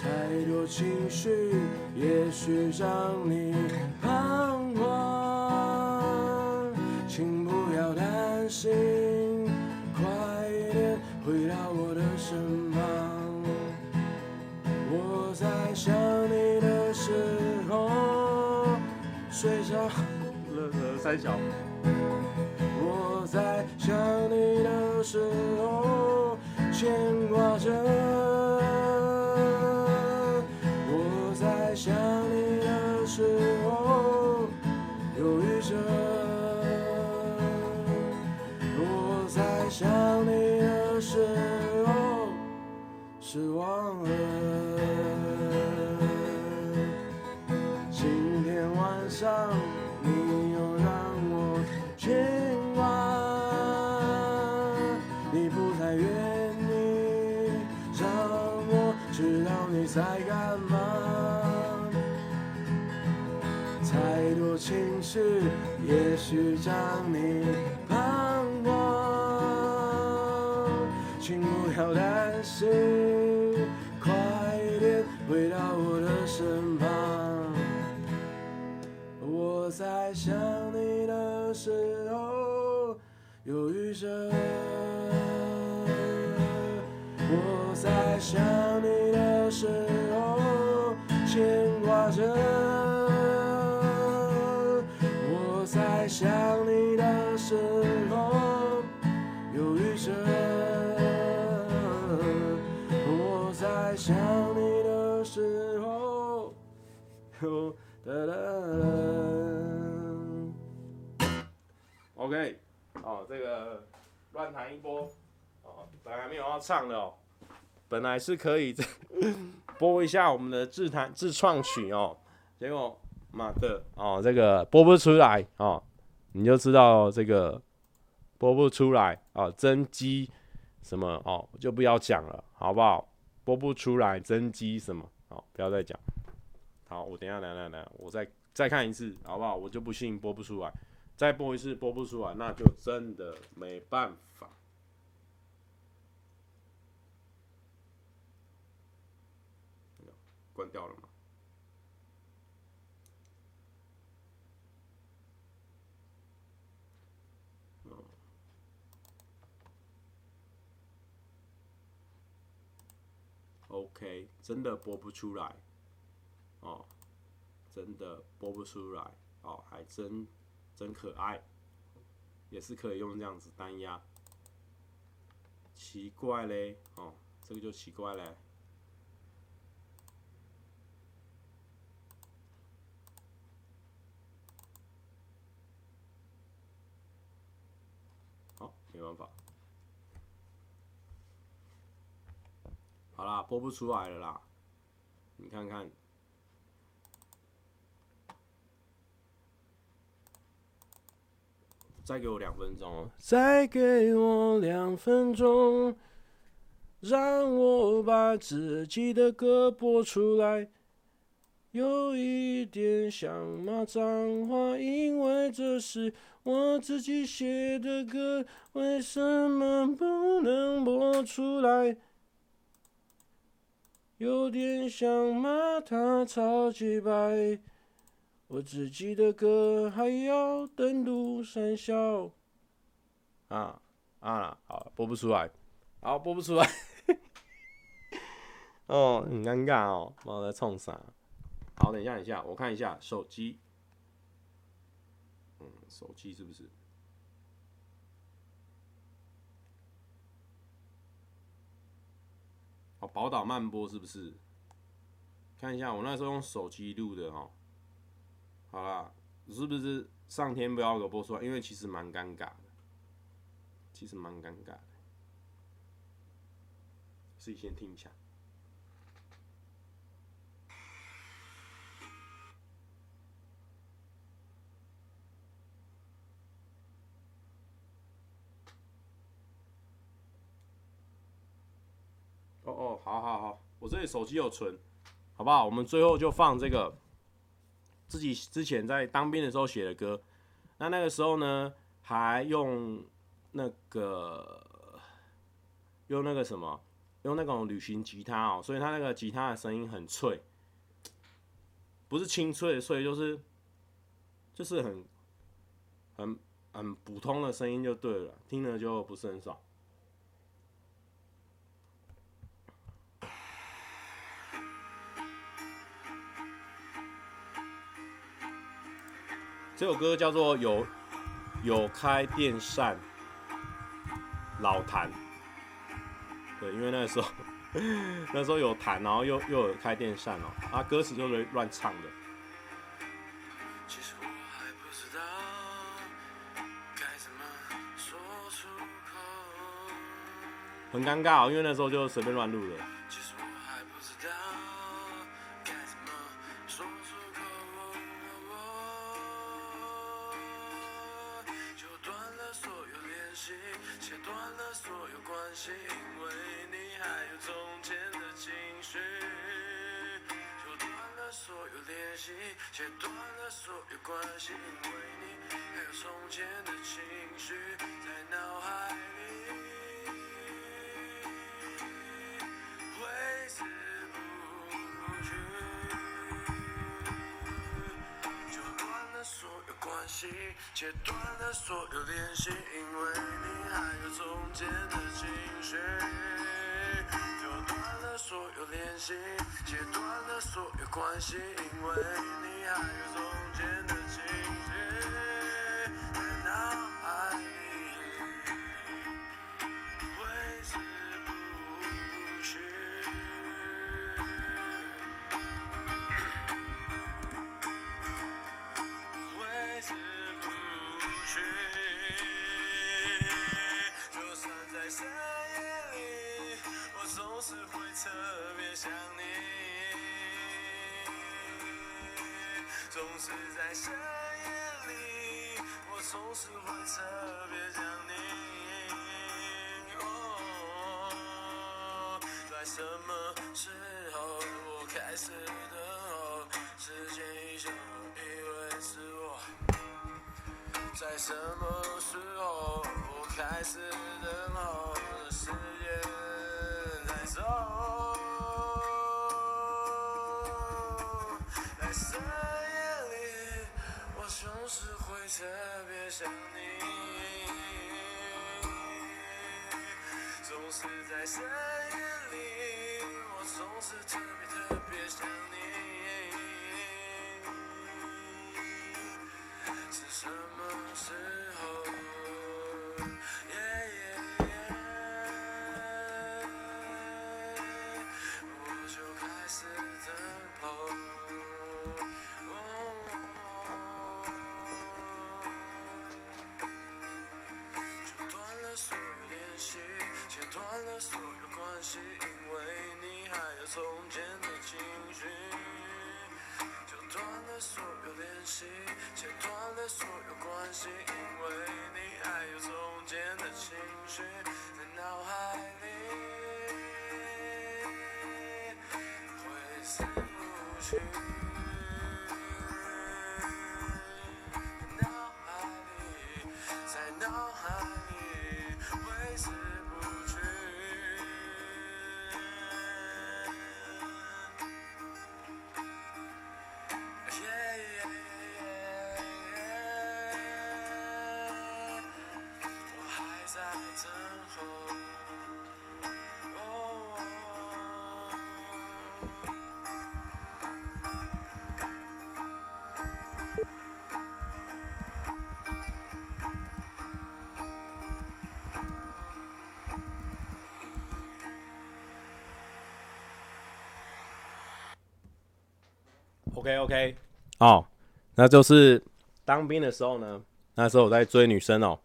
太多情绪也许让你彷徨，请不要担心，快一点回到我的身旁。三小。我在想你的时候，牵挂着。我在想你的时候，犹豫着。我在想你的时候，失望在干嘛，太多情绪也许让你彷徨，请不要担心，弹一波，哦，本来没有要唱的哦，本来是可以 播一下我们的自弹自创曲哦，结果妈的哦，这个播不出来哦，你就知道这个播不出来哦，真机什么哦，就不要讲了，好不好？播不出来真机什么哦，不要再讲。好，我等下，来来来，我再再看一次，好不好？我就不信播不出来。再播一次播不出来，那就真的没办法。关掉了吗？OK，真的播不出来。哦，真的播不出来。哦，还真。真可爱，也是可以用这样子单压。奇怪嘞，哦，这个就奇怪嘞。好，没办法。好啦，播不出来了啦，你看看。再给我两分钟，再给我两分钟，让我把自己的歌播出来。有一点想骂脏话，因为这是我自己写的歌，为什么不能播出来？有点想骂他超级白。我自己的歌还要登录三小啊啊，好播不出来，好播不出来，哦，很尴尬哦，不知道在冲啥。好，等一下，等一下，我看一下手机，嗯，手机是不是？哦，宝岛慢播是不是？看一下，我那时候用手机录的哦。好啦，是不是上天不要给我播出来？因为其实蛮尴尬的，其实蛮尴尬的。自己先听一下。哦哦，好好好，我这里手机有存，好不好？我们最后就放这个。自己之前在当兵的时候写的歌，那那个时候呢，还用那个用那个什么，用那种旅行吉他哦，所以他那个吉他的声音很脆，不是清脆的脆，就是就是很很很普通的声音就对了，听了就不是很爽。这首歌叫做有有开电扇，老谭。对，因为那个时候 那时候有弹，然后又又有开电扇哦，啊，歌词就是乱唱的。其实我还不知道该怎么说出口。很尴尬哦，因为那时候就随便乱录的。切断了所有联系，因为你还有从前的情绪。就断了所有联系，切断了所有关系，因为你还有从是在深夜里，我总是会特别想你。哦，在什么时候我开始等候？时间一久，以为是我。在什么时候我开始等候？时间在走，想你，总是在深夜里，我总是特别特别想你。是什么时候？Yeah, 所有关系，因为你还有从前的情绪。就断了所有联系，切断了所有关系，因为你还有从前的情绪在脑海里挥散不去，OK OK，哦，那就是当兵的时候呢，那时候我在追女生哦，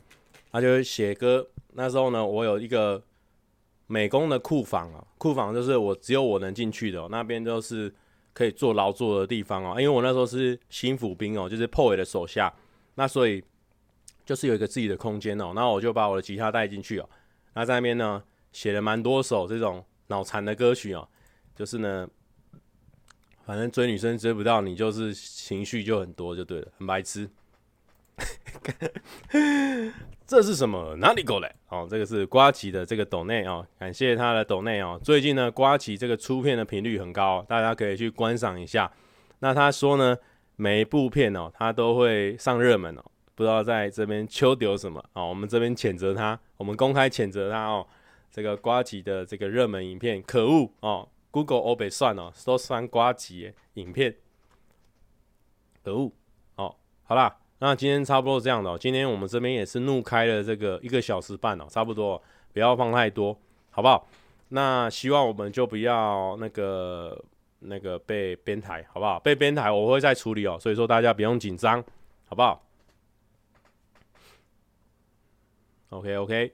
他就会写歌。那时候呢，我有一个美工的库房啊，库房就是我只有我能进去的，那边就是可以做劳作的地方哦。因为我那时候是新府兵哦，就是破伟的手下，那所以就是有一个自己的空间哦。那我就把我的吉他带进去哦，那在那边呢写了蛮多首这种脑残的歌曲哦，就是呢。反正追女生追不到你，就是情绪就很多，就对了，很白痴。这是什么？哪里过来？哦，这个是瓜吉的这个抖内哦，感谢他的抖内哦。最近呢，瓜吉这个出片的频率很高，大家可以去观赏一下。那他说呢，每一部片哦，他都会上热门哦。不知道在这边秋丢什么哦，我们这边谴责他，我们公开谴责他哦。这个瓜吉的这个热门影片，可恶哦。Google 欧北算哦，都算瓜吉影片，可恶哦！好啦，那今天差不多这样的哦。今天我们这边也是怒开了这个一个小时半哦，差不多，不要放太多，好不好？那希望我们就不要那个那个被编台，好不好？被编台我会再处理哦，所以说大家不用紧张，好不好？OK OK，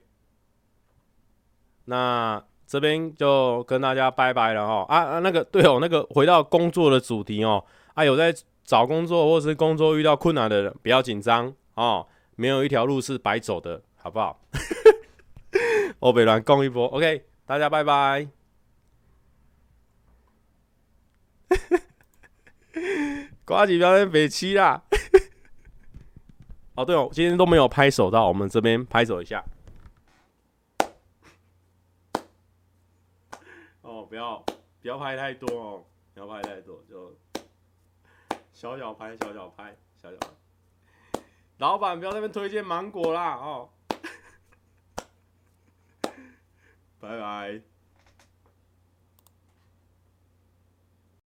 那。这边就跟大家拜拜了哦啊啊那个对哦那个回到工作的主题哦啊有在找工作或是工作遇到困难的人不要紧张哦，没有一条路是白走的，好不好？欧北乱攻一波，OK，大家拜拜。呱吉表演北七啦。哦对哦，今天都没有拍手到，我们这边拍手一下。哦不要不要拍太多哦，不要拍太多，就小小拍，小小拍，小小拍。老板不要在那边推荐芒果啦哦。拜拜。